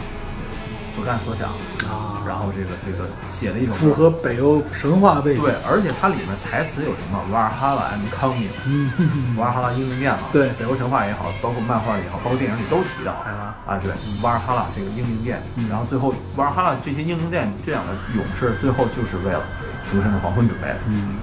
所干所想
啊。
然后这个这个写的一种
符合北欧神话背景。
对，而且它里面台词有什么？瓦尔哈拉 I'm coming，
嗯，
瓦尔哈拉英灵殿嘛，
对
北欧神话也好，包括漫画也好，包括电影里都提到啊，对，瓦尔哈拉这个英灵殿，
嗯。
然后最后瓦尔哈拉这些英灵殿这样的勇士，最后就是为了诸神的黄昏准备的，
嗯，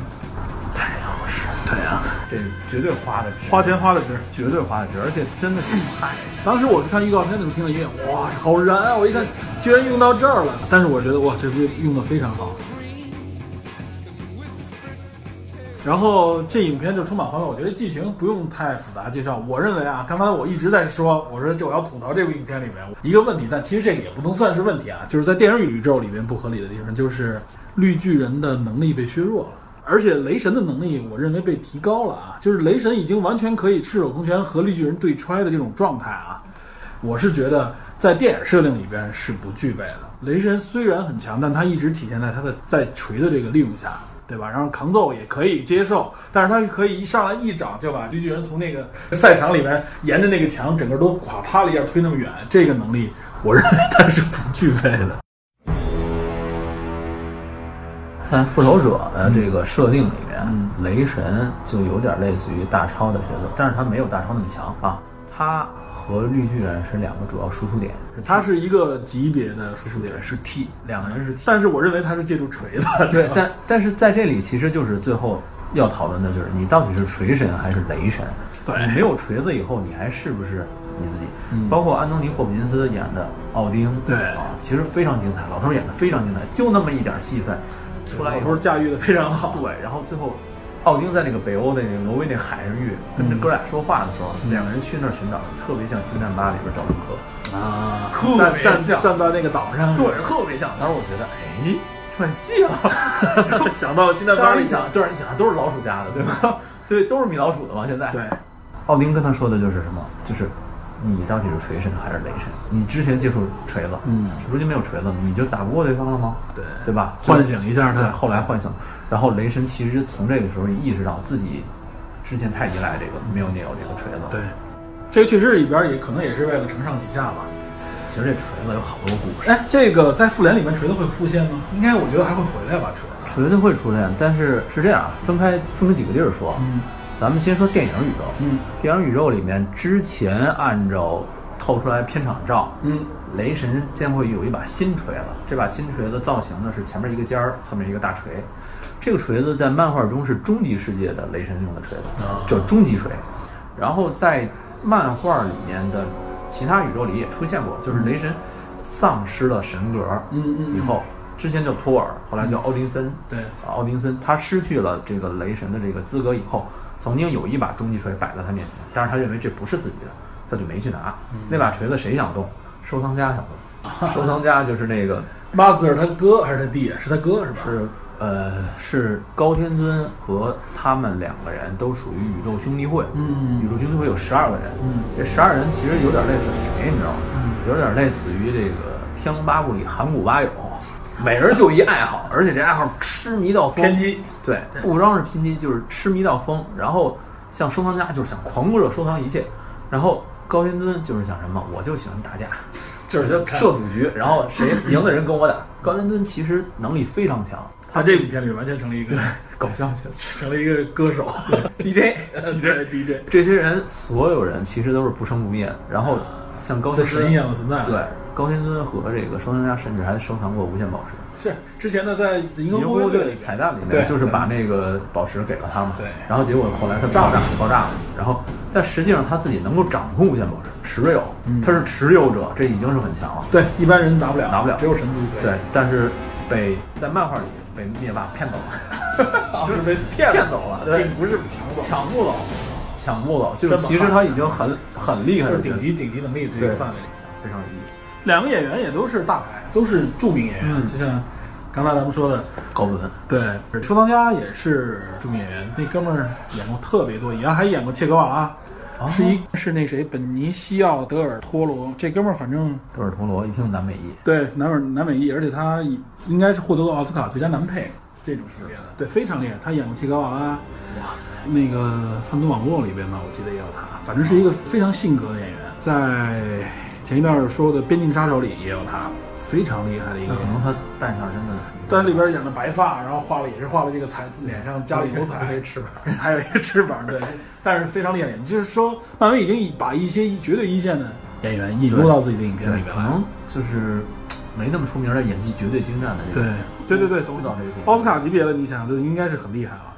太合适了，
对啊，
这绝对花的值，
花钱花的值。
绝对花的值，而且真的是太
当时我是看预告片的时候听了音乐，哇，好燃啊！我一看，居然用到这儿了。但是我觉得哇，这部用的非常好。然后这影片就充满欢乐，我觉得剧情不用太复杂介绍。我认为啊，刚才我一直在说，我说这我要吐槽这部影片里面一个问题，但其实这个也不能算是问题啊，就是在电影宇宙里面不合理的地方，就是绿巨人的能力被削弱了。而且雷神的能力，我认为被提高了啊，就是雷神已经完全可以赤手空拳和绿巨人对踹的这种状态啊。我是觉得在电影设定里边是不具备的。雷神虽然很强，但他一直体现在他的在锤的这个利用下，对吧？然后扛揍也可以接受，但是他是可以一上来一掌就把绿巨人从那个赛场里面沿着那个墙整个都垮塌了一下推那么远，这个能力我认为他是不具备的。
在复仇者的这个设定里面，
嗯
雷神就有点类似于大超的角色，但是他没有大超那么强啊。他和绿巨人是两个主要输出点，是
他是一个级别的输出点，
是 T，两个人是 T。
但是我认为他是借助锤子，
对，但但是在这里其实就是最后要讨论的就是你到底是锤神还是雷神？
对
你没有锤子以后，你还是不是你自己？
嗯
包括安东尼·霍普金斯演的奥丁，
对
啊，其实非常精彩，老头儿演的非常精彩，就那么一点戏份，出来以后
驾驭的非常好。
对，然后最后，奥丁在那个北欧的那个挪威那海上域跟这哥俩说话的时候，两个人去那儿寻找，特别像《星战八》里边找卢克，
啊
特别像
站到那个岛上，
对，特别像。当时我觉得，哎，串戏了。
想到现在
当然你想，当然你想，都是老鼠家的，对吧？对，都是米老鼠的嘛。现在，
对，
奥丁跟他说的就是什么？就是你到底是锤神还是雷神？你之前接触锤子，
嗯
如今没有锤子，你就打不过对方了吗？
对
对吧？
唤醒一下他，
后来唤醒，然后雷神其实从这个时候意识到自己之前太依赖这个，没有捏有这个锤子。
对，这个确实里边也可能也是为了承上启下吧。
其实这锤子有好多故事。
哎，这个在复联里面锤子会复现吗？应该我觉得还会回来吧，锤子。
锤子会出现，但是是这样，分开分开几个地儿说。
嗯
咱们先说电影宇宙。
嗯
电影宇宙里面，之前按照透出来片场照，
嗯
雷神将会有一把新锤子。这把新锤子造型呢是前面一个尖儿，侧面一个大锤。这个锤子在漫画中是终极世界的雷神用的锤子，
啊
叫终极锤。然后在漫画里面的其他宇宙里也出现过，就是雷神丧失了神格，
嗯嗯
以后之前叫托尔，后来叫奥丁森，
对
啊，奥丁森他失去了这个雷神的这个资格以后，曾经有一把终极锤摆在他面前，但是他认为这不是自己的，他就没去拿。那把锤子谁想动？收藏家想动。收藏家就是那个，
Master 他哥还是他弟？是他哥是吧？
是呃是高天尊和他们两个人都属于宇宙兄弟会。
嗯
宇宙兄弟会有十二个人。
嗯
这十二人其实有点类似谁，你知道吗？
嗯
有点类似于这个《天龙八部》里函谷八友，每人就一爱好，而且这爱好痴迷到疯。
偏激。
对，不光是偏激，就是痴迷到疯。然后像收藏家就是想狂热收藏一切，然后高天尊就是想什么，我就喜欢打架，
就是
就设赌局，然后谁 赢的人跟我打。高天尊其实能力非常强，
他这部片里完全成了一个
搞笑去了
成了一个歌手
DJ。
对 DJ，
这些人所有人其实都是不生不灭的。然后像高天尊
神一样的存在。
对，高天尊和这个收藏家甚至还收藏过无限宝石。
是之前呢在银河护卫队
彩蛋里
对
面就是把那个宝石给了他嘛，
对。
然后结果后来他爆炸爆炸了，然后但实际上他自己能够掌控无限宝石，持有，
嗯。
他是持有者，这已经是很强了。
对一般人拿不了，
拿不了。
只有神族可以。
对，但是被在漫画里被灭霸骗走了，
就 是被 骗
骗走了，对。
并，不是抢走，
抢不走，抢不走，就是其实他已经很很厉害了，
就是顶级顶级能力这个范围里。
非常有意思。
两个演员也都是大牌，都是著名演员，
嗯
就像刚才咱们说的，
高文，
对，收藏家也是著名演员，那哥们儿演过特别多，以前还演过切格瓦拉，
哦
是一是那谁本尼西奥德尔托罗，这哥们儿反正
德尔托罗一听南美裔，
对南美南美裔，而且他应该是获得过奥斯卡最佳男配这种级别的，对，非常厉害。他演过切格瓦拉，
哇塞，
那个《贩毒网络》里边吧，我记得也有他，反正是一个非常性格的演员，在前一段说的《边境杀手》里也有他，非常厉害的一个
可能他扮相真的很，
但里边演的白发，然后画了也是画了这个彩，脸上加了油彩，
翅膀。
还有一个翅膀，对，但是非常厉害。就是说，漫威已经把一些绝对一线的演员引入到自己的影片里
对，
面来。
可能就是没那么出名，的演技绝对精湛的这
对
个，
对对对，
都到这个
奥斯卡级别的，你想这应该是很厉害了。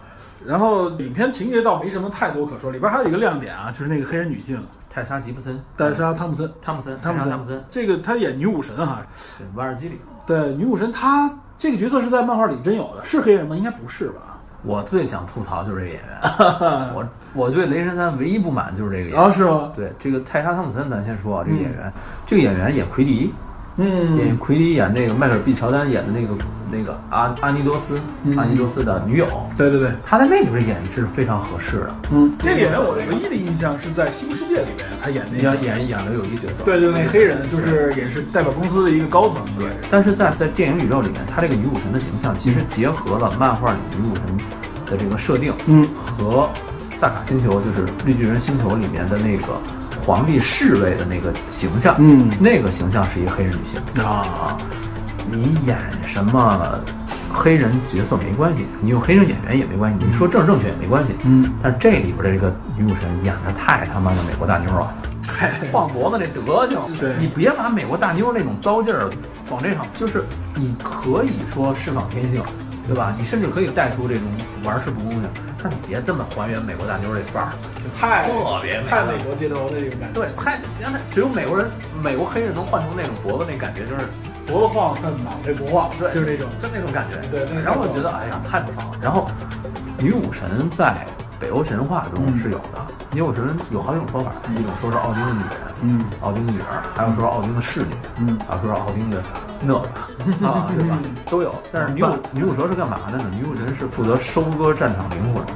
然后影片情节倒没什么太多可说，里边还有一个亮点啊，就是那个黑人女性
泰莎·吉布森，
泰莎·汤姆森，
汤姆森，
汤姆森，
汤姆森，
这个她演女武神哈，
对，瓦尔基里。
对，女武神她这个角色是在漫画里真有的，是黑人吗？应该不是吧？
我最想吐槽就是这个演员，我我对雷神三唯一不满就是这个演员。
啊，是吗？
对这个泰莎·汤姆森，咱先说啊，这个演员，这个演员演奎迪，
嗯
演奎迪演那个迈克尔 ·B· 乔丹演的那个那个阿阿尼多斯，
嗯
阿尼多斯的女友，
对对对，
他在那里边演是非常合适的，
嗯，这个演员我唯一的印象是在《新世界》里边，他演那
演
个，
演演了有一角色。
对，就是那黑人，就是也是代表公司的一个高层，
对，但是在在电影宇宙里面，他这个女武神的形象其实结合了漫画里女武神的这个设定，
嗯，
和萨卡星球，就是绿巨人星球里面的那个皇帝侍卫的那个形象，
嗯
那个形象是一个黑人女性
啊，
啊。你演什么黑人角色没关系，你用黑人演员也没关系，你说政治正确也没关系。
嗯，
但这里边的这个女武神演的太他妈的美国大妞了。
嗨，
晃脖子那德行，
对
你别把美国大妞那种糟劲儿往这上，就是你可以说释放天性，对吧？你甚至可以带出这种玩世不恭的，但你别这么还原美国大妞这范儿。
就太
特别美
太美国街头的这种感觉，
对，太原来只有美国人、美国黑人能换成那种脖子那感觉，就是
脖子晃但脑袋不晃，
对，
就是那种，
就那种感觉。
对那个
然后我觉得，哎呀，太不爽了。然后，女武神在北欧神话中是有的，女武神有好几种说法，一种说是奥丁的女人，
嗯
奥丁的女儿，还有说是奥丁的侍女，
嗯，
还有说是奥丁的那个啊，对吧？都有。但是女武女武蛇是干嘛的呢？女武神是负责收割战场灵魂的。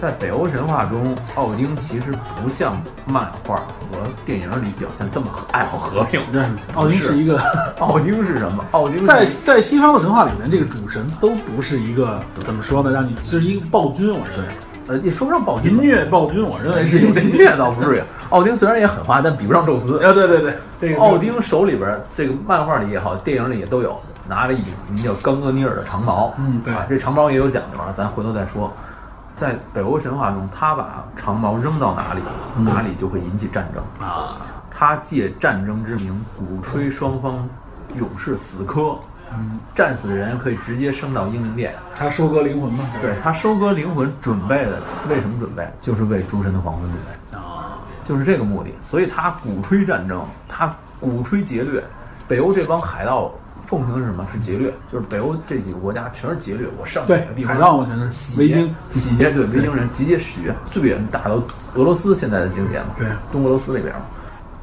在北欧神话中，奥丁其实不像漫画和电影里表现这么爱好和平。
对，奥丁是一个
奥丁是什么？奥丁
在在西方的神话里面，这个主神都不是一个怎么说呢？让你是一个暴君，我认为
呃，也说不上暴君
淫，虐暴君，我认为是
是淫虐倒不至于。奥丁虽然也狠话，但比不上宙斯。
啊，对对对，这个
奥丁手里边这个漫画里也好，电影里也都有，拿着一柄名叫冈格尼尔的长矛。
嗯对
啊，这长矛也有讲究啊，咱回头再说。在北欧神话中，他把长矛扔到哪里，哪里就会引起战争。
啊，
他借战争之名鼓吹双方勇士死磕，
嗯，
战死的人可以直接升到英灵殿。
他收割灵魂吗，
对他收割灵魂准备的，为什么准备？就是为诸神的黄昏准备。
啊，
就是这个目的，所以他鼓吹战争，他鼓吹劫掠。北欧这帮海盗奉行的是什么？是劫掠，就是北欧这几个国家全是劫掠。我上哪
对
个地方
海盗我，全是
洗劫
维京，
洗劫 对维京人集结血，最远打到俄罗斯现在的境界嘛，
对
东俄罗斯那边嘛，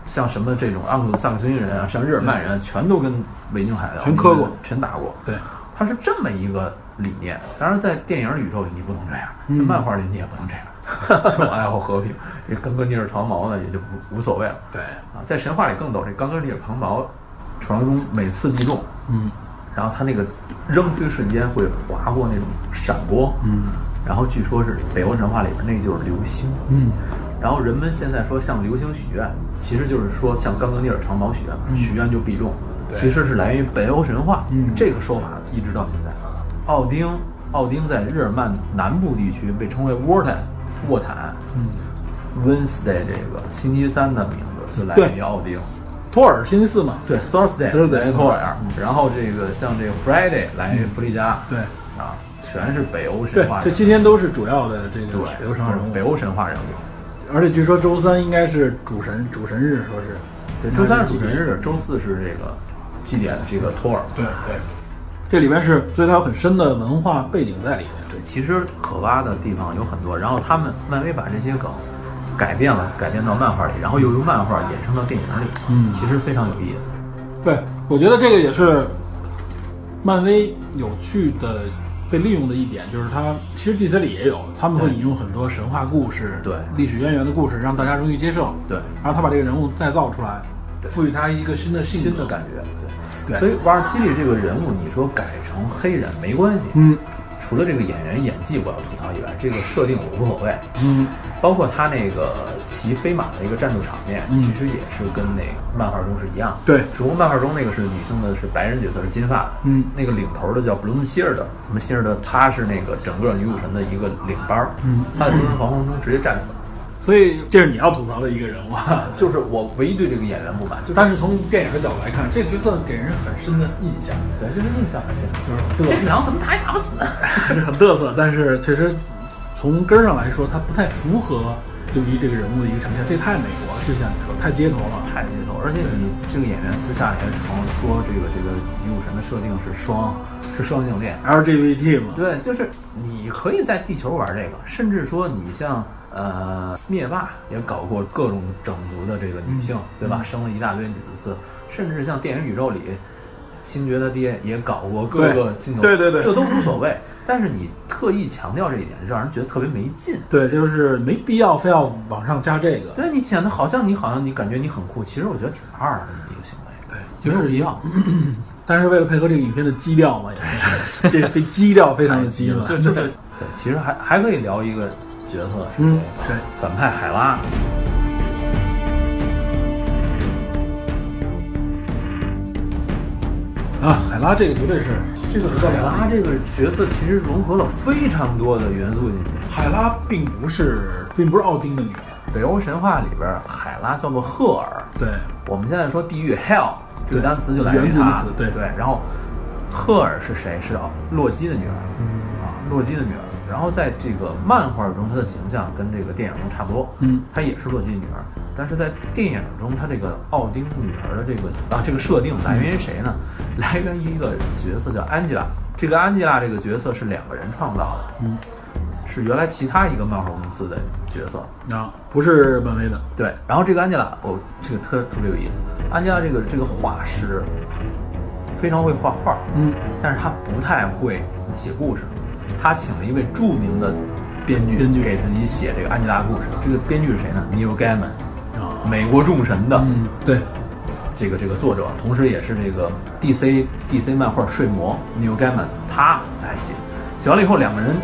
像什么这种阿姆克萨克逊人啊，像日耳曼人啊，全都跟维京海盗
全磕过，
全打过。
对，
他是这么一个理念。当然，在电影宇宙里你不能这样，
嗯。
漫画里你也不能这样。我爱好和平，这冈格尼尔长矛呢也就无无所谓了。
对，
啊。在神话里更逗，这冈格尼尔长矛传说中每次击中，
嗯。
然后他那个扔出去瞬间会划过那种闪光，
嗯。
然后据说是北欧神话里边那就是流星，
嗯。
然后人们现在说向流星许愿，其实就是说像冈格尼尔长矛许愿，许愿就必中，其实是来源于北欧神话，
嗯。
这个说法一直到现在。奥丁，奥丁在日耳曼南部地区被称为沃坦，沃坦
嗯
，，Wednesday 这个星期三的名字就来源于奥丁。
托尔星期四嘛，
对
，Thursday，Thursday，
托尔。然后这个像这个 Friday 来源于弗利加，
对。
啊，全是北欧神话，
这七天都是主要的这个
对，
北欧神话人物，
北欧神话人物。
而且据说周三应该是主神主神日，说是
对，周三是主神日，周四是这个祭奠这个托尔。
对对，这里边是，所以它有很深的文化背景在里面。
对，其实可挖的地方有很多，然后他们漫威把这些梗改变了，改变到漫画里，然后又由漫画衍生到电影里，
嗯
其实非常有意思。
对，我觉得这个也是漫威有趣的被利用的一点，就是它其实 DC 里也有，他们会引用很多神话故事、
对。
历史渊源的故事，让大家容易接受。
对，
然后他把这个人物再造出来，赋予他一个新的性格
新的感觉，对。
对。
所以瓦尔基里这个人物，你说改成黑人没关系，
嗯
除了这个演员演技我要吐槽以外，这个设定我无所谓。
嗯
包括他那个骑飞马的一个战斗场面，
嗯
其实也是跟那个漫画中是一样的。
对
只不过漫画中那个是女性的，是白人角色，是金发的。
嗯
那个领头的叫布鲁姆希尔德，布鲁姆希尔德他是那个整个女武神的一个领班儿。
嗯
他在诸神黄昏中直接战死了。
所以这是你要吐槽的一个人物。啊。
就是我唯一对这个演员不满，就是
但是从电影的角度来看，这个角色给人很深的印象，
对这个印象很深。
就是嘚
这两怎么打也打不死？
是很嘚瑟，但是确实从根儿上来说，他不太符合对于这个人物的一个呈现，这太美国了，就像你说，太街头了。
太街头，而且你这个演员私下里还常说这个这个女武神的设定是双是双性恋
，LGBT 嘛，
对，就是你可以在地球玩这个，甚至说你像呃灭霸也搞过各种整族的这个女性，对吧？生了一大堆女子嗣，甚至像电影宇宙里，星爵他爹也搞过各个星球，
对对对
这都无所谓。但是你特意强调这一点，让人觉得特别没劲。
对，就是没必要非要往上加这个。
对你显得好像你好像你感觉你很酷，其实我觉得挺二的一个行为，
对，就是
一样。
但是为了配合这个影片的基调嘛，也是这个非基调非常的基嘛。
对对对，对，其实还还可以聊一个角色是
嗯
谁？
谁？
反派海拉。
啊，海拉这个绝对是
这个海拉这个角色其实融合了非常多的元素进去。
海拉并不是并不是奥丁的女儿，
北欧神话里边，海拉叫做赫尔。
对，
我们现在说地狱 hell 这个单词就来源于
此。对
对，然后赫尔是谁？是洛基的女儿。
嗯
啊，洛基的女儿。然后在这个漫画中，她的形象跟这个电影中差不多。
嗯，
她也是洛基的女儿，但是在电影中，她这个奥丁女儿的这个啊这个设定来源于谁呢？来源于一个角色叫安吉拉。这个安吉拉这个角色是两个人创造的，
嗯，
是原来其他一个漫画公司的角色。
啊，不是漫威的，
对，然后这个安吉拉，哦，这个特特别有意思。安吉拉这个这个画师非常会画画，
嗯，
但是他不太会写故事。他请了一位著名的编剧
编剧
给自己写这个安吉拉故事。这个编剧是谁呢？Neil Gaiman，
啊，
美国众神的
嗯，对，
这个这个作者，同时也是这个 DC DC 漫画《睡魔》Neil Gaiman 他来写。写完了以后，两个人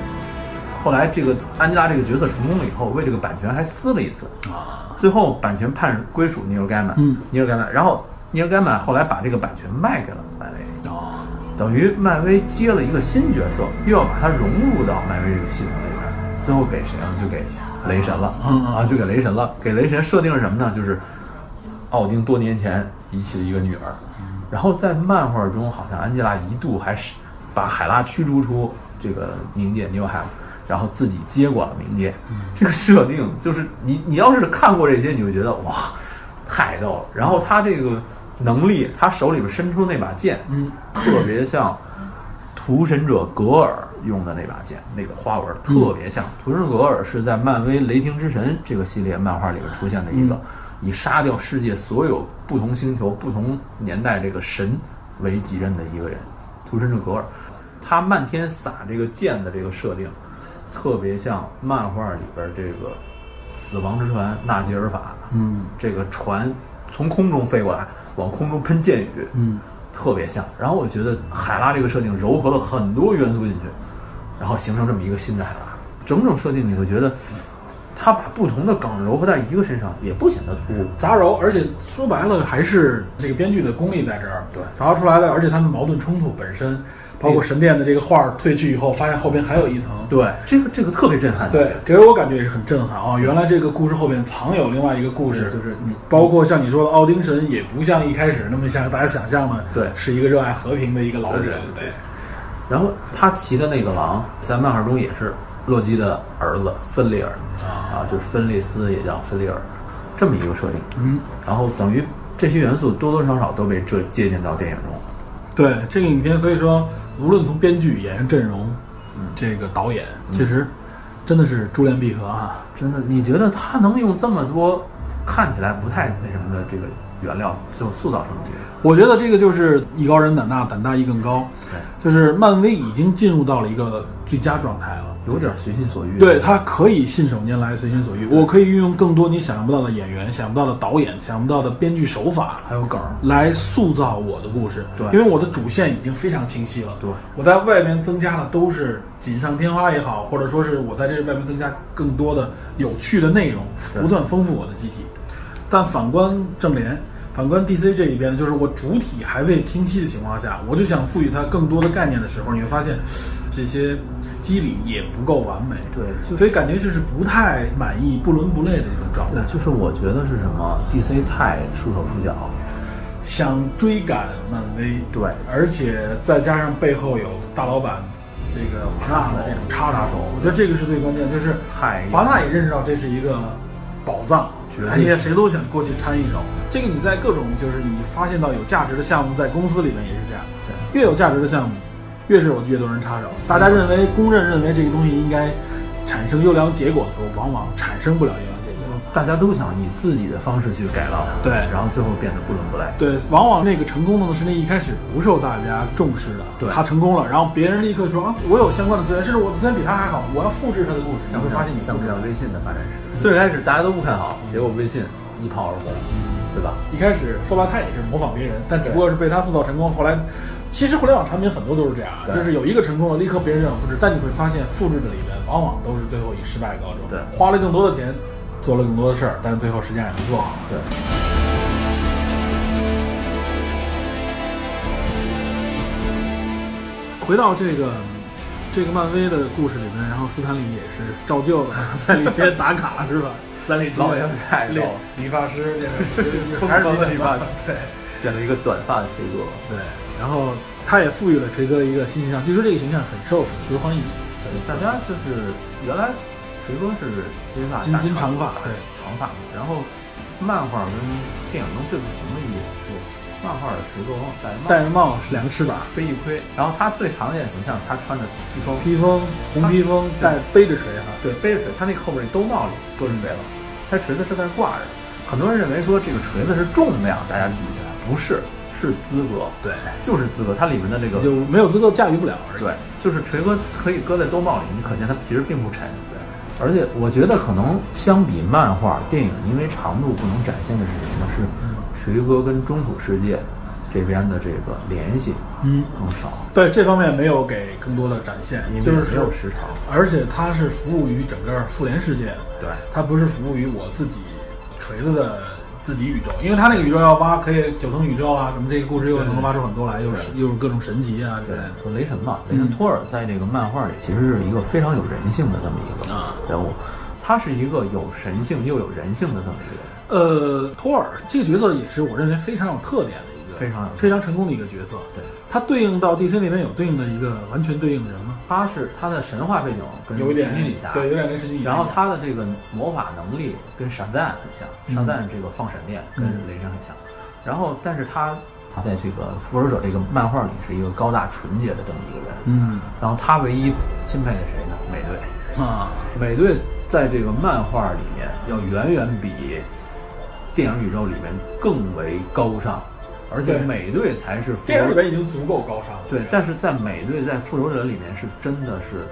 后来这个安吉拉这个角色成功了以后，为这个版权还撕了一次。
啊，
最后版权判归属尼尔盖曼，
嗯，
尼尔盖曼，然后 neo gaiman 后来把这个版权卖给了等于漫威接了一个新角色，又要把它融入到漫威这个系统里边，最后给谁了？就给雷神了，啊，就给雷神了。给雷神设定是什么呢？就是奥丁多年前遗弃的一个女儿，然后在漫画中，好像安吉拉一度还是把海拉驱逐出这个冥界 New h a m 然后自己接管了冥界。这个设定就是你你要是看过这些，你就觉得哇，太逗了。然后他这个能力，他手里边伸出那把剑，
嗯，
特别像屠神者格尔用的那把剑，那个花纹特别像。屠神者格尔是在漫威《雷霆之神》这个系列漫画里边出现的一个以杀掉世界所有不同星球、不同年代这个神为己任的一个人。屠神者格尔，他漫天撒这个剑的这个设定，特别像漫画里边这个死亡之船纳吉尔法，
嗯
这个船从空中飞过来，往空中喷箭雨，
嗯，
特别像。然后我觉得海拉这个设定糅合了很多元素进去，然后形成这么一个新的海拉。整种设定你会觉得，他把不同的梗糅合在一个身上，也不显得突兀。
杂糅，而且说白了还是这个编剧的功力在这儿，
对
杂糅出来的，而且他们矛盾冲突本身，包括神殿的这个画儿褪去以后，发现后边还有一层，
对，这个这个特别震撼。
对，给我感觉也是很震撼啊！原来这个故事后边藏有另外一个故事，
就是你
包括像你说的奥丁神，也不像一开始那么像大家想象的，
对
是一个热爱和平的一个老者，
对对对然后他骑的那个狼，在漫画中也是洛基的儿子芬利尔啊，就是芬利斯也叫芬利尔，这么一个设定。
嗯，
然后等于这些元素多多少少都被这借鉴到电影中。
对这个影片，所以说无论从编剧、演员阵容，这个导演，确实真的是珠联璧合啊。
真的，你觉得他能用这么多看起来不太那什么的这个原料，最后塑造成这个？
我觉得这个就是艺高人胆大，胆大艺更高，
对，
就是漫威已经进入到了一个最佳状态了。
有点随心所欲。
对，他可以信手拈来，随心所欲。我可以运用更多你想象不到的演员、想不到的导演、想不到的编剧手法，
还有梗儿。
来塑造我的故事。
对
因为我的主线已经非常清晰了。
对，
我在外面增加的都是锦上添花也好，或者说是我在这外面增加更多的有趣的内容，不断丰富我的机体。但反观正联，反观 DC 这一边，就是我主体还未清晰的情况下，我就想赋予它更多的概念的时候，你会发现这些机理也不够完美。
对，就
所以感觉就是不太满意、不伦不类的这种状态
对，。就是我觉得是什么，DC 太束手束脚。
想追赶漫威，
对
而且再加上背后有大老板这个华纳的这种插手，我觉得这个是最关键，就是
太
华纳也认识到这是一个宝藏，哎呀，谁都想过去掺一手。这个你在各种就是你发现到有价值的项目，在公司里面也是这样，越有价值的项目，越是有越多人插手。大家认为公认认为这个东西应该产生优良结果的时候，往往产生不了优良。
大家都想以自己的方式去改造，
对
然后最后变得不伦不类。
对，往往那个成功的呢是那一开始不受大家重视的，
对
他成功了，然后别人立刻说啊，我有相关的资源，甚至我的资源比他还好，我要复制他的故事，你会发现你
像不像微信的发展史？最开始大家都不看好，结果微信一炮而红，对吧？
一开始说白了他也是模仿别人，但只不过是被他塑造成功。后来，其实互联网产品很多都是这样，
对
就是有一个成功了，立刻别人就想复制，但你会发现复制的里面往往都是最后以失败告终。
对
花了更多的钱，做了更多的事儿，但是最后实际上也没做好。
对。
回到这个这个漫威的故事里面，然后斯坦李也是照旧的 在里边打卡是吧？三里
老杨太逗
理发师这个
疯
还是
理发
师对。
变了一个短发的锤哥。
对，然后他也赋予了锤哥一个新形象，据说这个形象很受粉丝欢迎。
大家就是原来锤哥是金发
金金长发对
长发，然后漫画跟电影中最不同的一点是，漫画的锤哥戴帽
戴着帽是两个翅膀，
背一盔，然后他最常见的形象，他穿着披风，
披风红披风，带背着锤哈。
对，背着锤，他那后边那兜帽里搁着锤子，他锤子是在挂着。很多人认为说这个锤子是重量，大家举起来，不是，是资格，
对，
就是资格，它里面的这个
就没有资格驾驭不了而已。
对，就是锤哥可以搁在兜帽里，你可见它其实并不沉。对，而且我觉得可能相比漫画、电影，因为长度不能展现的是什么？是锤哥跟中土世界这边的这个联系
嗯，
更少，
对这方面没有给更多的展现，
因为
就是
没有时长。
而且它是服务于整个复联世界，
对，
它不是服务于我自己锤子的自己宇宙，因为他那个宇宙要挖，可以九层宇宙啊，什么这个故事又能够挖出很多来，又是又是各种神级啊之
对
类的。，
说雷神嘛，雷神托尔在这个漫画里其实是一个非常有人性的这么一个
啊
人物，他是一个有神性又有人性的这么一个人。
呃，托尔这个角色也是我认为非常有特点的
非常有
非常成功的一个角色。
对，
它对应到 DC 那边有对应的一个完全对应的人吗？
他是他的神话背景跟
有点
神奇女侠
对，有点跟神奇女侠。
然后他的这个魔法能力跟闪赞很像，
嗯
闪赞这个放闪电跟
嗯
雷神很像。然后，但是他他在这个复仇者这个漫画里是一个高大纯洁的这么一个人。
嗯
然后他唯一钦佩的谁呢？美队。
啊，
美队在这个漫画里面要远远比电影宇宙里面更为高尚，而且美队才是复
电影里
仇
边已经足够高尚了。
对，但是在美队在复仇者里面是真的是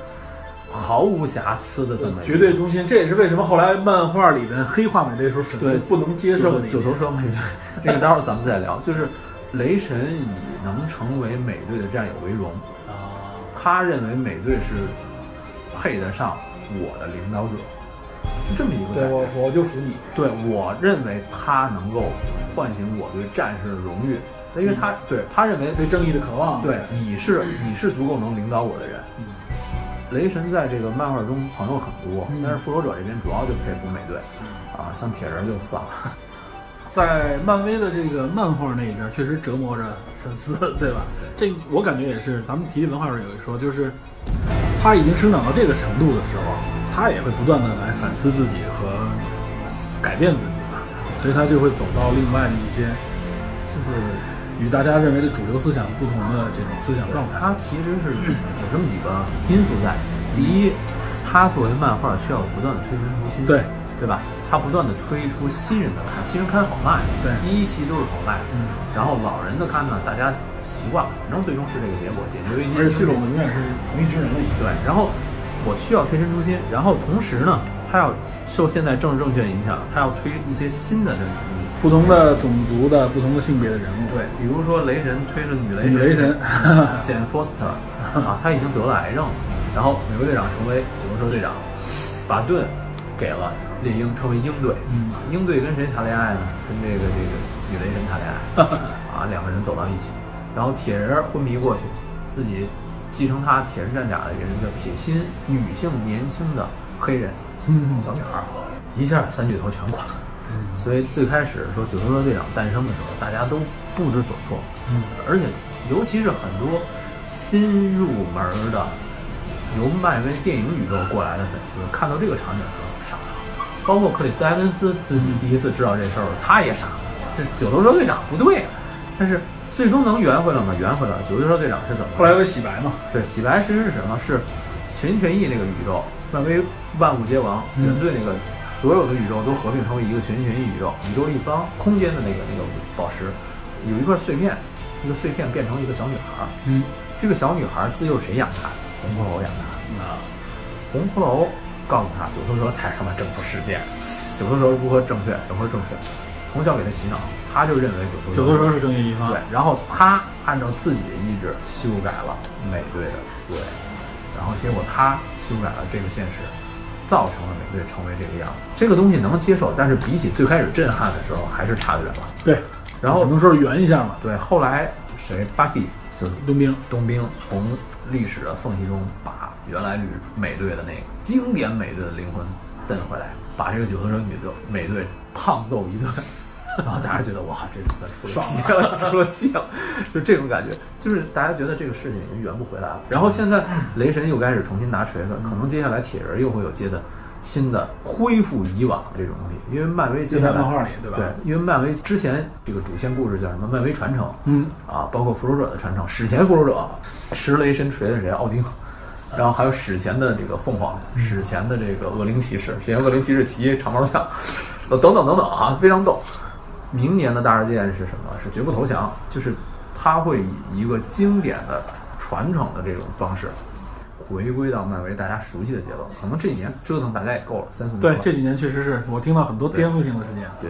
毫无瑕疵的这么
绝对中心，这也是为什么后来漫画里边黑化美队的时候，粉丝不能接受的
九头蛇美队，那个待会儿咱们再聊。就是雷神以能成为美队的战友为荣，
啊。
他认为美队是配得上我的领导者，是这么一个
对我。我就服你。
对我认为他能够唤醒我对战士的荣誉，因为他对他认为
对正义的渴望。
对你是你是足够能领导我的人。
嗯
雷神在这个漫画中朋友很多，
嗯
但是复仇者这边主要就佩服美队，啊，像铁人就算了。
在漫威的这个漫画那边，确实折磨着粉丝，对吧？这我感觉也是，咱们提起文化时候有一说，就是他已经生长到这个程度的时候，他也会不断的来反思自己和改变自己吧，所以他就会走到另外的一些，就是与大家认为的主流思想不同的这种思想状态。
他其实是有这么几个因素在。第一，他作为漫画需要不断的推陈出新，
对
对吧？他不断的推出新人的刊，新人刊好卖，
对
第一期都是好卖。
嗯，
然后老人的刊呢，大家习惯了，反正最终是这个结果，解决危机。
而且聚拢的永远是同一群人了，已经。
对，然后我需要推陈出新，然后同时呢，他要受现在政治正确影响，他要推一些新的认识。
不同的种族的、不同的性别的人物，
对，比如说雷神推着女雷神，
女雷神
简·福斯特啊，他已经得了癌症了。然后美国队长成为九头蛇队长，把盾给了猎鹰，成为鹰队。
嗯
啊鹰队跟谁谈恋爱呢？跟这个这个女雷神谈恋爱 啊，两个人走到一起。然后铁人昏迷过去，自己继承他铁人战甲的人叫铁心，女性年轻的黑人
嗯
小女孩儿，一下三巨头全垮了。所以最开始说九头蛇队长诞生的时候，大家都不知所措，
嗯，
而且尤其是很多新入门的由漫威电影宇宙过来的粉丝看到这个场景的时候傻了，包括克里斯埃文斯自己第一次知道这事儿，他也傻了。这九头蛇队长不对啊，但是最终能圆回来吗？圆回来了。九头蛇队长是怎么？
后来有个洗白嘛，
对，洗白其实是什么？是全心全意那个宇宙，漫威万物皆亡，
嗯
人类那个所有的宇宙都合并成为一个全心全意宇宙，宇宙一方空间的那个那个宝石，有一块碎片，一个碎片变成一个小女孩儿，
嗯，
这个小女孩儿自幼谁养她？红骷髅养她。
啊，
红骷髅告诉她，九头蛇才他妈拯救世界，九头蛇如何正确，如何正确，从小给他洗脑，他就认为九头蛇
九头蛇是正义一方，
对，然后他按照自己的意志修改了美队的思维，然后结果他修改了这个现实，造成了美队成为这个样子。这个东西能接受，但是比起最开始震撼的时候，还是差得远了。
对，
然后
只能说是圆一下嘛，
对，后来谁巴蒂就是
冬兵，
冬兵从历史的缝隙中把原来旅美队的那个经典美队的灵魂蹬回来，把这个九头蛇女的美队胖揍一顿，然后大家觉得哇，这他出了戏了，出了戏了，就这种感觉，就是大家觉得这个事情已经圆不回来了。然后现在雷神又开始重新拿锤子，可能接下来铁人又会有接的新的恢复以往这种东西，因为漫威接下来
漫画里对吧？
对，因为漫威之前这个主线故事叫什么？漫威传承，
嗯，
啊，包括复仇者的传承，史前复仇者，石雷神锤的谁？奥丁，然后还有史前的这个凤凰，史前的这个恶灵骑士，史前恶灵骑士骑长毛象，呃等等等等啊，非常逗。明年的大事件是什么？是绝不投降，就是他会以一个经典的传承的这种方式。回归到漫威大家熟悉的节奏，可能这几年折腾大家也够了，三四年。
对，这几年确实是我听到很多颠覆性的事件。
对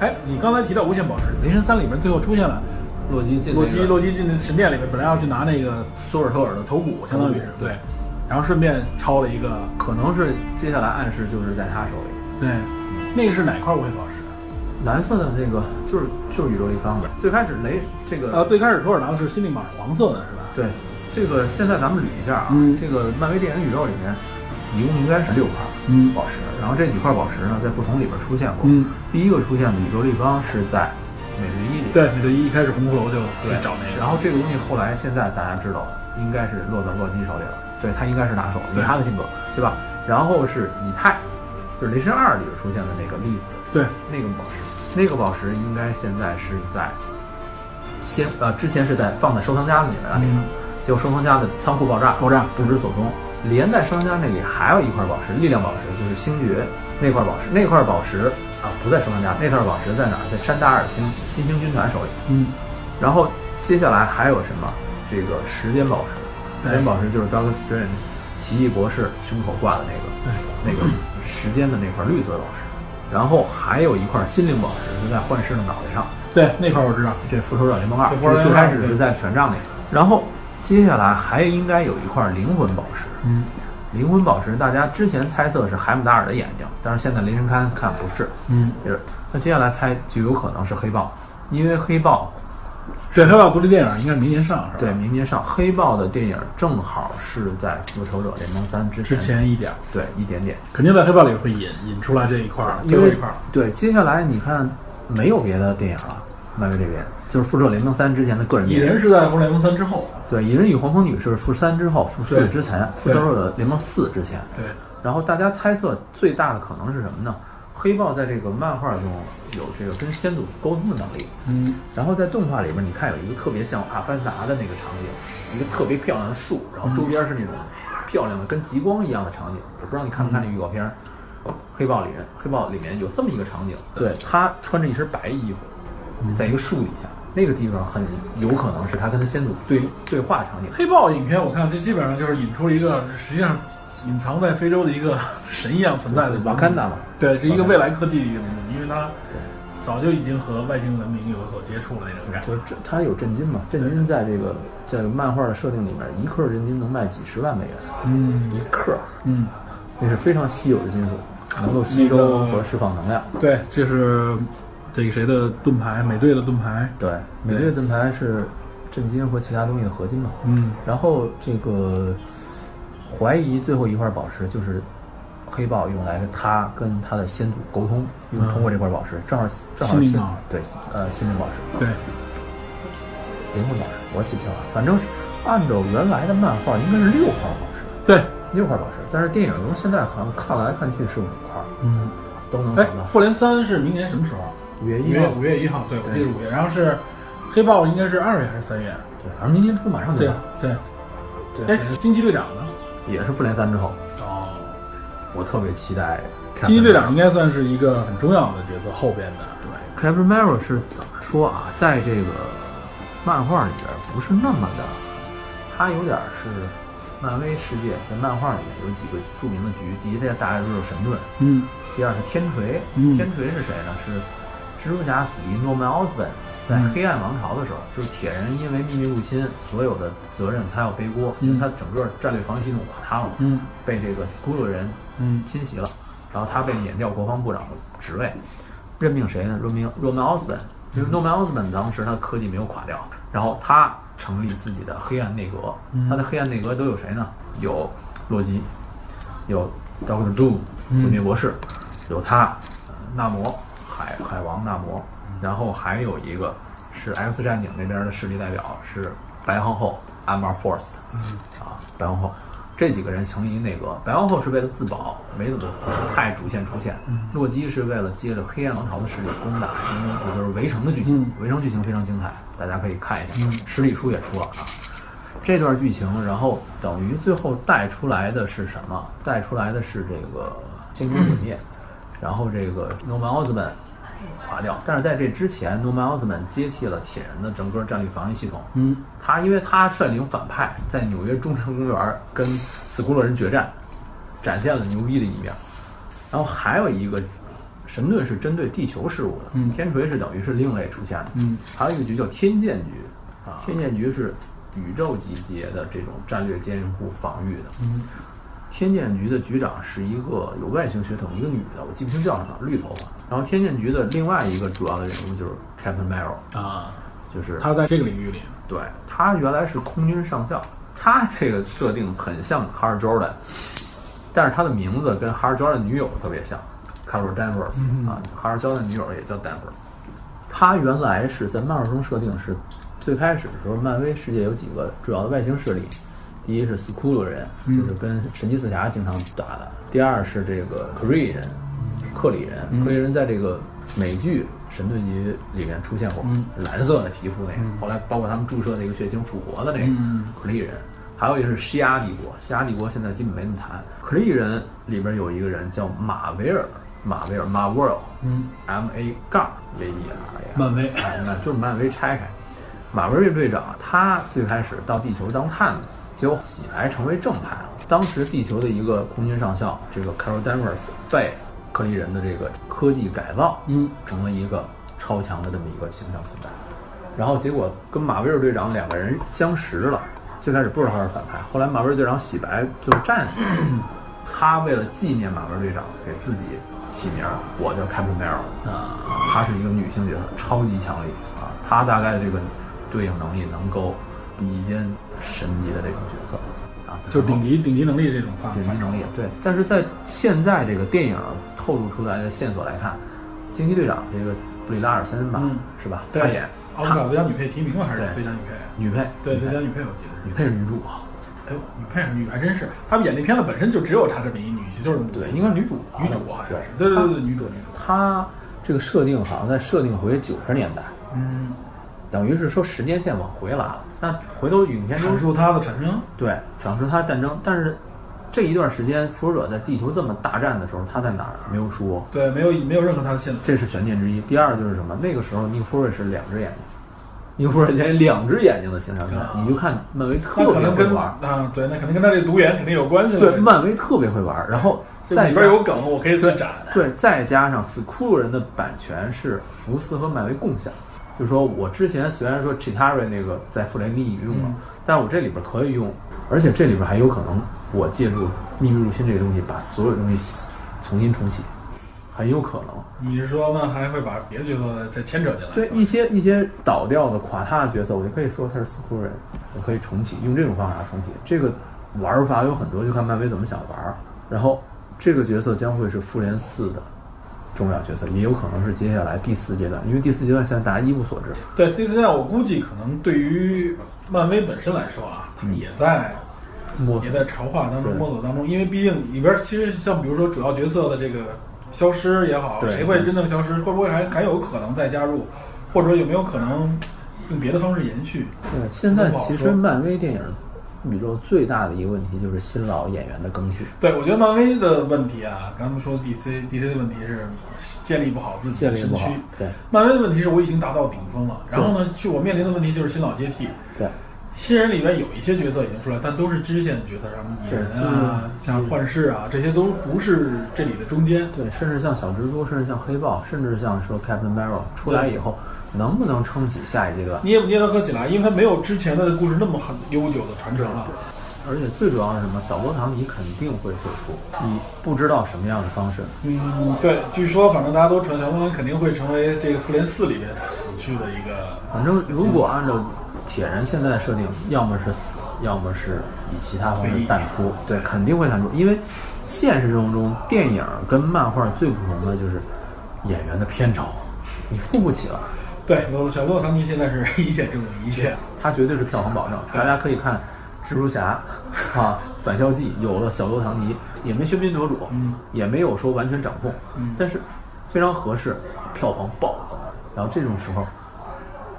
哎，你刚才提到无限宝石，雷神三里面最后出现了
洛基进
洛基，
那个
洛基进那神殿里面，本来要去拿那个索尔特尔的头骨，相当于是对，然后顺便抄了一个，
可能是接下来暗示就是在他手里。
对，那个是哪块无限宝石？
蓝色的那个就是就是宇宙立方的。最开始雷这个
呃，最开始托尔拿的是心灵宝，黄色的是吧？
对这个现在咱们捋一下啊，
嗯
这个漫威电影宇宙里面一共应该是六块
嗯
宝石，然后这几块宝石呢在不同里边出现过。
嗯，
第一个出现的宇宙立方是在美队一里，
对，美队一一开始红骷髅就去找那个，
然后这个东西后来现在大家知道了，应该是落到洛基手里了，对他应该是拿手，以
对
他的性格，对吧？然后是以太，就是雷神二里边出现的那个粒子，
对，
那个宝石，那个宝石应该现在是在先呃之前是在放在收藏家里面的那个，
嗯
结果收藏家的仓库爆炸，
爆炸
不知所踪。连在收藏家那里还有一块宝石，力量宝石，就是星爵那块宝石，那块宝石啊不在收藏家，那块宝石在哪儿？在山达尔星新星军团手里。
嗯，
然后接下来还有什么？这个时间宝石，
对
时间宝石就是 Doctor Strange 奇异博士胸口挂的那个，
对，
那个时间的那块绿色的宝石。然后还有一块心灵宝石是在幻视的脑袋上，
对，那块我知道，
这复仇者联盟二最开始是在权杖里，然后接下来还应该有一块灵魂宝石。
嗯
灵魂宝石，大家之前猜测是海姆达尔的眼睛，但是现在雷神看看不是，
嗯，
是那接下来猜就有可能是黑豹，因为黑豹
对，黑豹独立电影应该是明年上是吧？
对，明年上黑豹的电影正好是在复仇者联盟三之前，
之前一点，
对一点点。
肯定在黑豹里会引引出来这一块儿，最后一块儿。
对，接下来你看没有别的电影了，漫威这边就是复仇者联盟三之前的个人
蚁
电影。
蚁人是在复仇者联盟三之后，
对，蚁人与黄蜂女是复三之后，复四之前，复仇者联盟四之前。
对，
然后大家猜测最大的可能是什么呢？黑豹在这个漫画中有这个跟先祖沟通的能力，
嗯，
然后在动画里边，你看有一个特别像《阿凡达》的那个场景，一个特别漂亮的树，然后周边是那种漂亮的跟极光一样的场景。我不知道你看没看那预告片儿，黑豹里面，黑豹里面有这么一个场景，对他穿着一身白衣服，在一个树底下，那个地方很有可能是他跟他先祖对对话场景。
黑豹影片我看这基本上就是引出了一个实际上隐藏在非洲的一个 神一样存在的
瓦坎达嘛，
对，是一个未来科技的一个民族，因为它早就已经和外星文明有所接触了那种感觉。
就是这它有震惊嘛，震惊在这个在漫画的设定里面，一克震金能卖几十万美元，
嗯
一克，
嗯，
那是非常稀有的金属，能够吸收和释放能量。
对，这是这个谁的盾牌，美队的盾牌。
对，美队的盾牌是震惊和其他东西的合金嘛。
嗯，
然后这个怀疑最后一块宝石就是黑豹用来他跟他的先祖沟通，用通过这块宝石，正好正好对呃心灵宝石。
对，
灵魂宝石，我记不清了，反正是按照原来的漫画应该是六块宝石，
对，
六块宝石，但是电影中现在好像看来看去是五块，
嗯，哎
都能想到，。
复联三是明年什么时候？五月
一号，
五月一号，对，我
对
记得五月。然后是黑豹应该是二月还是三月？
对，反正明年初马上就
对
要。
对。
对
哎，惊奇队长呢？
也是复联三之后，
哦，
我特别期待。
惊奇队长应该算是一个很重要的角色，后边的。
对，Captain Marvel 是怎么说啊？在这个漫画里边不是那么的，他有点是漫威世界在漫画里面有几个著名的局，第一这大家知道神盾，
嗯
第二是天锤。
嗯
天锤是谁呢？是蜘蛛侠死敌诺曼奥斯本。在
嗯。
黑暗王朝的时候，就是铁人因为秘密入侵，所有的责任他要背锅，
因为
他整个战略防御系统垮塌了嘛，
嗯。
被这个 Skull 人
嗯。
侵袭了，然后他被免掉国防部长的职位，任命谁呢？任命诺曼奥斯本，因为诺曼奥斯本当时他的科技没有垮掉，然后他成立自己的黑暗内阁，
嗯。
他的黑暗内阁都有谁呢？有洛基，有 Doctor Doom
嗯。
毁灭博士，有他，呃纳摩海海王纳摩，然后还有一个是 X 战警那边的势力代表是白皇后 Emma Frost，啊，白皇后。这几个人成立内阁，白皇后是为了自保，没怎么太主线出现。洛基是为了接着黑暗王朝的势力攻打进攻，也就是围城的剧情。围城剧情非常精彩，大家可以看一下。实体书也出了啊。这段剧情，然后等于最后带出来的是什么？带出来的是这个星球毁灭，然后这个诺曼奥斯本垮掉。但是在这之前，诺曼奥斯本接替了铁人的整个战略防御系统。
嗯
他因为他率领反派在纽约中央公园跟斯库洛人决战，展现了牛逼的一面。然后还有一个神盾是针对地球事务的，
嗯
天锤是等于是另类出现的。
嗯
还有一个局叫天剑局，啊，天剑局是宇宙级别的这种战略监护防御的。
嗯
天剑局的局长是一个有外星血统，一个女的，我记不清叫什么，绿头发。然后天剑局的另外一个主要的人物就是 Captain Marvel，
啊，
就是
他在这个领域里，
对他原来是空军上校，他这个设定很像哈尔 Jordan，但是他的名字跟哈尔 Jordan 女友特别像，Carol Danvers、
嗯
啊，哈尔 Jordan 女友也叫 Danvers。他原来是在漫画中设定是最开始的时候，漫威世界有几个主要的外星势力，第一是斯库鲁人，
嗯
就是跟神奇四侠经常打的；第二是这个 Kree 人，克里人，
嗯
克里人在这个美剧《神盾局》里面出现过，
嗯
蓝色的皮肤那个，后来包括他们注射那个血清复活的那个
嗯
克里人，还有一个是西亚帝国，西亚帝国现在基本没怎么谈。克里人里边有一个人叫马维尔，马维尔马维尔
嗯
，M A 杠 V E R A，
漫威。
哎，那就是漫威拆开。马维尔队长他最开始到地球当探子，结果起来成为正派了。当时地球的一个空军上校，这个 Carol Danvers 被克里人的这个科技改造，
嗯
成了一个超强的这么一个形象存在。然后结果跟马威尔队长两个人相识了，最开始不知道他是反派，后来马威尔队长洗白就战死了。他为了纪念马威尔队长，给自己起名儿，我叫 Captain Marvel。
啊，
她是一个女性角色，超级强力啊！她大概这个对应能力能够比肩神级的这种角色。啊，
就是顶级顶级能力这种范范畴
顶级能力。对，但是在现在这个电影透露出来的线索来看，惊奇队长这个布里拉尔森吧，
嗯。
是吧？
对。
她演。
奥斯卡最佳女配提名了还是最佳女配？
女配，
对，最佳女配我记得。是。
女配是女主啊，
哎呦，女配是女还真是，他们演那片子本身就只有她这么一女性，就是母
对，应该是女主吧，
女主好像是，
对
对对对，女主女主。
她这个设定好像在设定回九十年代，
嗯，
等于是说时间线往回拉了。那回头影片中
阐述她的产生。
对，讲述他的战争，但是这一段时间复仇者在地球这么大战的时候，他在哪儿没有说，
对，没有没有任何他的线索。
这是悬念之一。第二就是什么？那个时候尼克弗瑞是两只眼睛，尼克弗瑞现两只眼睛的形象片，
啊
你就看漫威
那
特
可能跟
别会玩，
啊，对，那肯定跟他这独眼肯定有关系。
对，漫威特别会玩，然后
在里边有梗，我可以去
对
展。
对，再加上斯库鲁人的版权是福斯和漫威共享，就是说我之前虽然说 Chitari 那个在复联里用了，
嗯
但是我这里边可以用，而且这里边还有可能我借助秘密入侵这个东西把所有东西重新重启，很有可能。
你是说那？还会把别的角色再再牵扯进来？
对一些一些倒掉的垮塌的角色，我就可以说他是死库鲁人，我可以重启，用这种方法重启。这个玩法有很多，就看漫威怎么想玩。然后这个角色将会是复联四的重要角色，也有可能是接下来第四阶段，因为第四阶段现在大家一无所知。
对第四阶段，我估计可能对于漫威本身来说啊，它也在
摸
也在筹划当中、摸索当中，因为毕竟里边其实像比如说主要角色的这个消失也好，谁会真正消失，会不会还还有可能再加入，或者说有没有可能用别的方式延续？
对，现在其实漫威电影宇宙最大的一个问题就是新老演员的更替，
对，我觉得漫威的问题啊，刚才说 DC DC 的问题是建立不好自己的身躯。。
对
漫威的问题是我已经达到顶峰了，然后呢，就我面临的问题就是新老接替。
对，
新人里边有一些角色已经出来，但都是支线的角色，什么蚁人啊，像幻视啊，这些都不是这里的中间。
对，甚至像小蜘蛛，甚至像黑豹，甚至像说 Captain Marvel 出来以后，能不能撑起下一阶段？
捏不捏得合起来？因为它没有之前的故事那么很悠久的传承了。
而且最主要是什么？小罗唐尼肯定会退出，你不知道什么样的方式。
嗯，对，据说反正大家都传小罗肯定会成为这个复联四里面死去的一个。
反正如果按照铁人现在设定，要么是死，要么是以其他方式淡出。对，肯定会淡出，因为现实生活中电影跟漫画最不同的就是演员的片酬，你付不起了。
对，小罗唐尼现在是一线中的一线。
他绝对是票房保证。大家可以看蜘蛛侠 啊，返校季有了小罗唐尼，也没喧宾夺主，
嗯，
也没有说完全掌控，
嗯
但是非常合适，票房暴增。然后这种时候，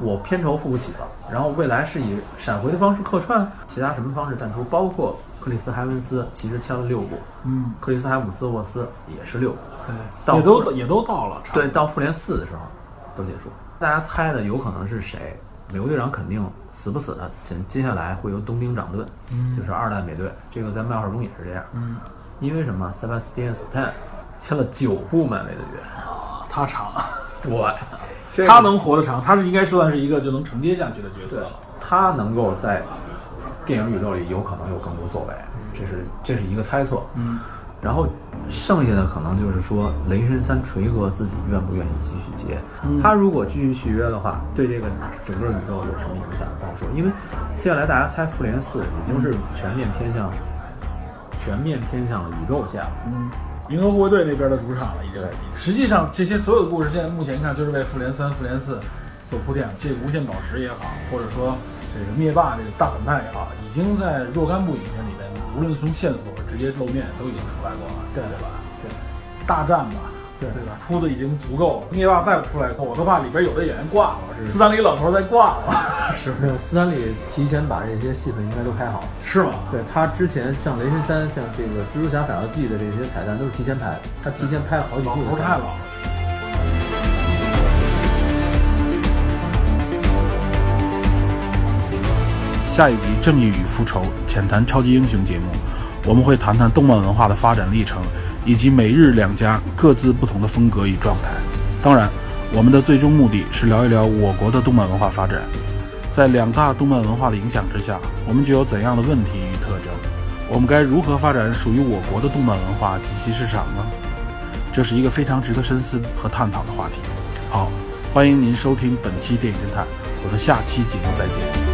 我片酬付不起了，然后未来是以闪回的方式客串，其他什么方式淡出，包括克里斯·海文斯其实签了六部，
嗯，
克里斯·海姆斯沃斯也是六部，
对，
到
也都也都到了。
对，到复联四的时候都结束。大家猜的有可能是谁？美国队长肯定死不死的，接接下来会由冬兵长盾，
嗯
就是二代美队。这个在漫画中也是这样，
嗯，
因为什么？塞巴斯蒂安·斯坦签了九部漫威的约，
啊，他长，
对，这个
他能活得长，他是应该算是一个就能承接下去的角色了。
他能够在电影宇宙里有可能有更多作为，这是这是一个猜测。
嗯，
然后剩下的可能就是说，雷神三锤哥自己愿不愿意继续接？
嗯
他如果继续续约的话，对这个整个宇宙有什么影响不好说。因为接下来大家猜复联四已经是全面偏向，全面偏向了宇宙线了。
嗯，银河护卫队那边的主场了，已经
对。
实际上，这些所有的故事，现在目前看就是为复联三、复联四做铺垫。这个无限宝石也好，或者说这个灭霸这个大反派也好，已经在若干部影片里面，无论从线索直接露面，都已经出来过了，
对
对吧？
对，
大战吧，
对
对吧？铺的已经足够了。灭霸再不出来，我都怕里边有的演员挂了，斯坦李老头再挂了，是
没有斯坦李提前把这些戏份应该都拍好了。
是吗？
对他之前像雷神三、像这个蜘蛛侠反校记的这些彩蛋都是提前拍的，他提前拍了好几部的彩蛋。
头太老了。下一集《正义与复仇》浅谈超级英雄节目，我们会谈谈动漫文化的发展历程，以及美日两家各自不同的风格与状态。当然，我们的最终目的是聊一聊我国的动漫文化发展。在两大动漫文化的影响之下，我们具有怎样的问题与特征？我们该如何发展属于我国的动漫文化及其市场呢？这是一个非常值得深思和探讨的话题。好，欢迎您收听本期电影侦探，我们下期节目再见。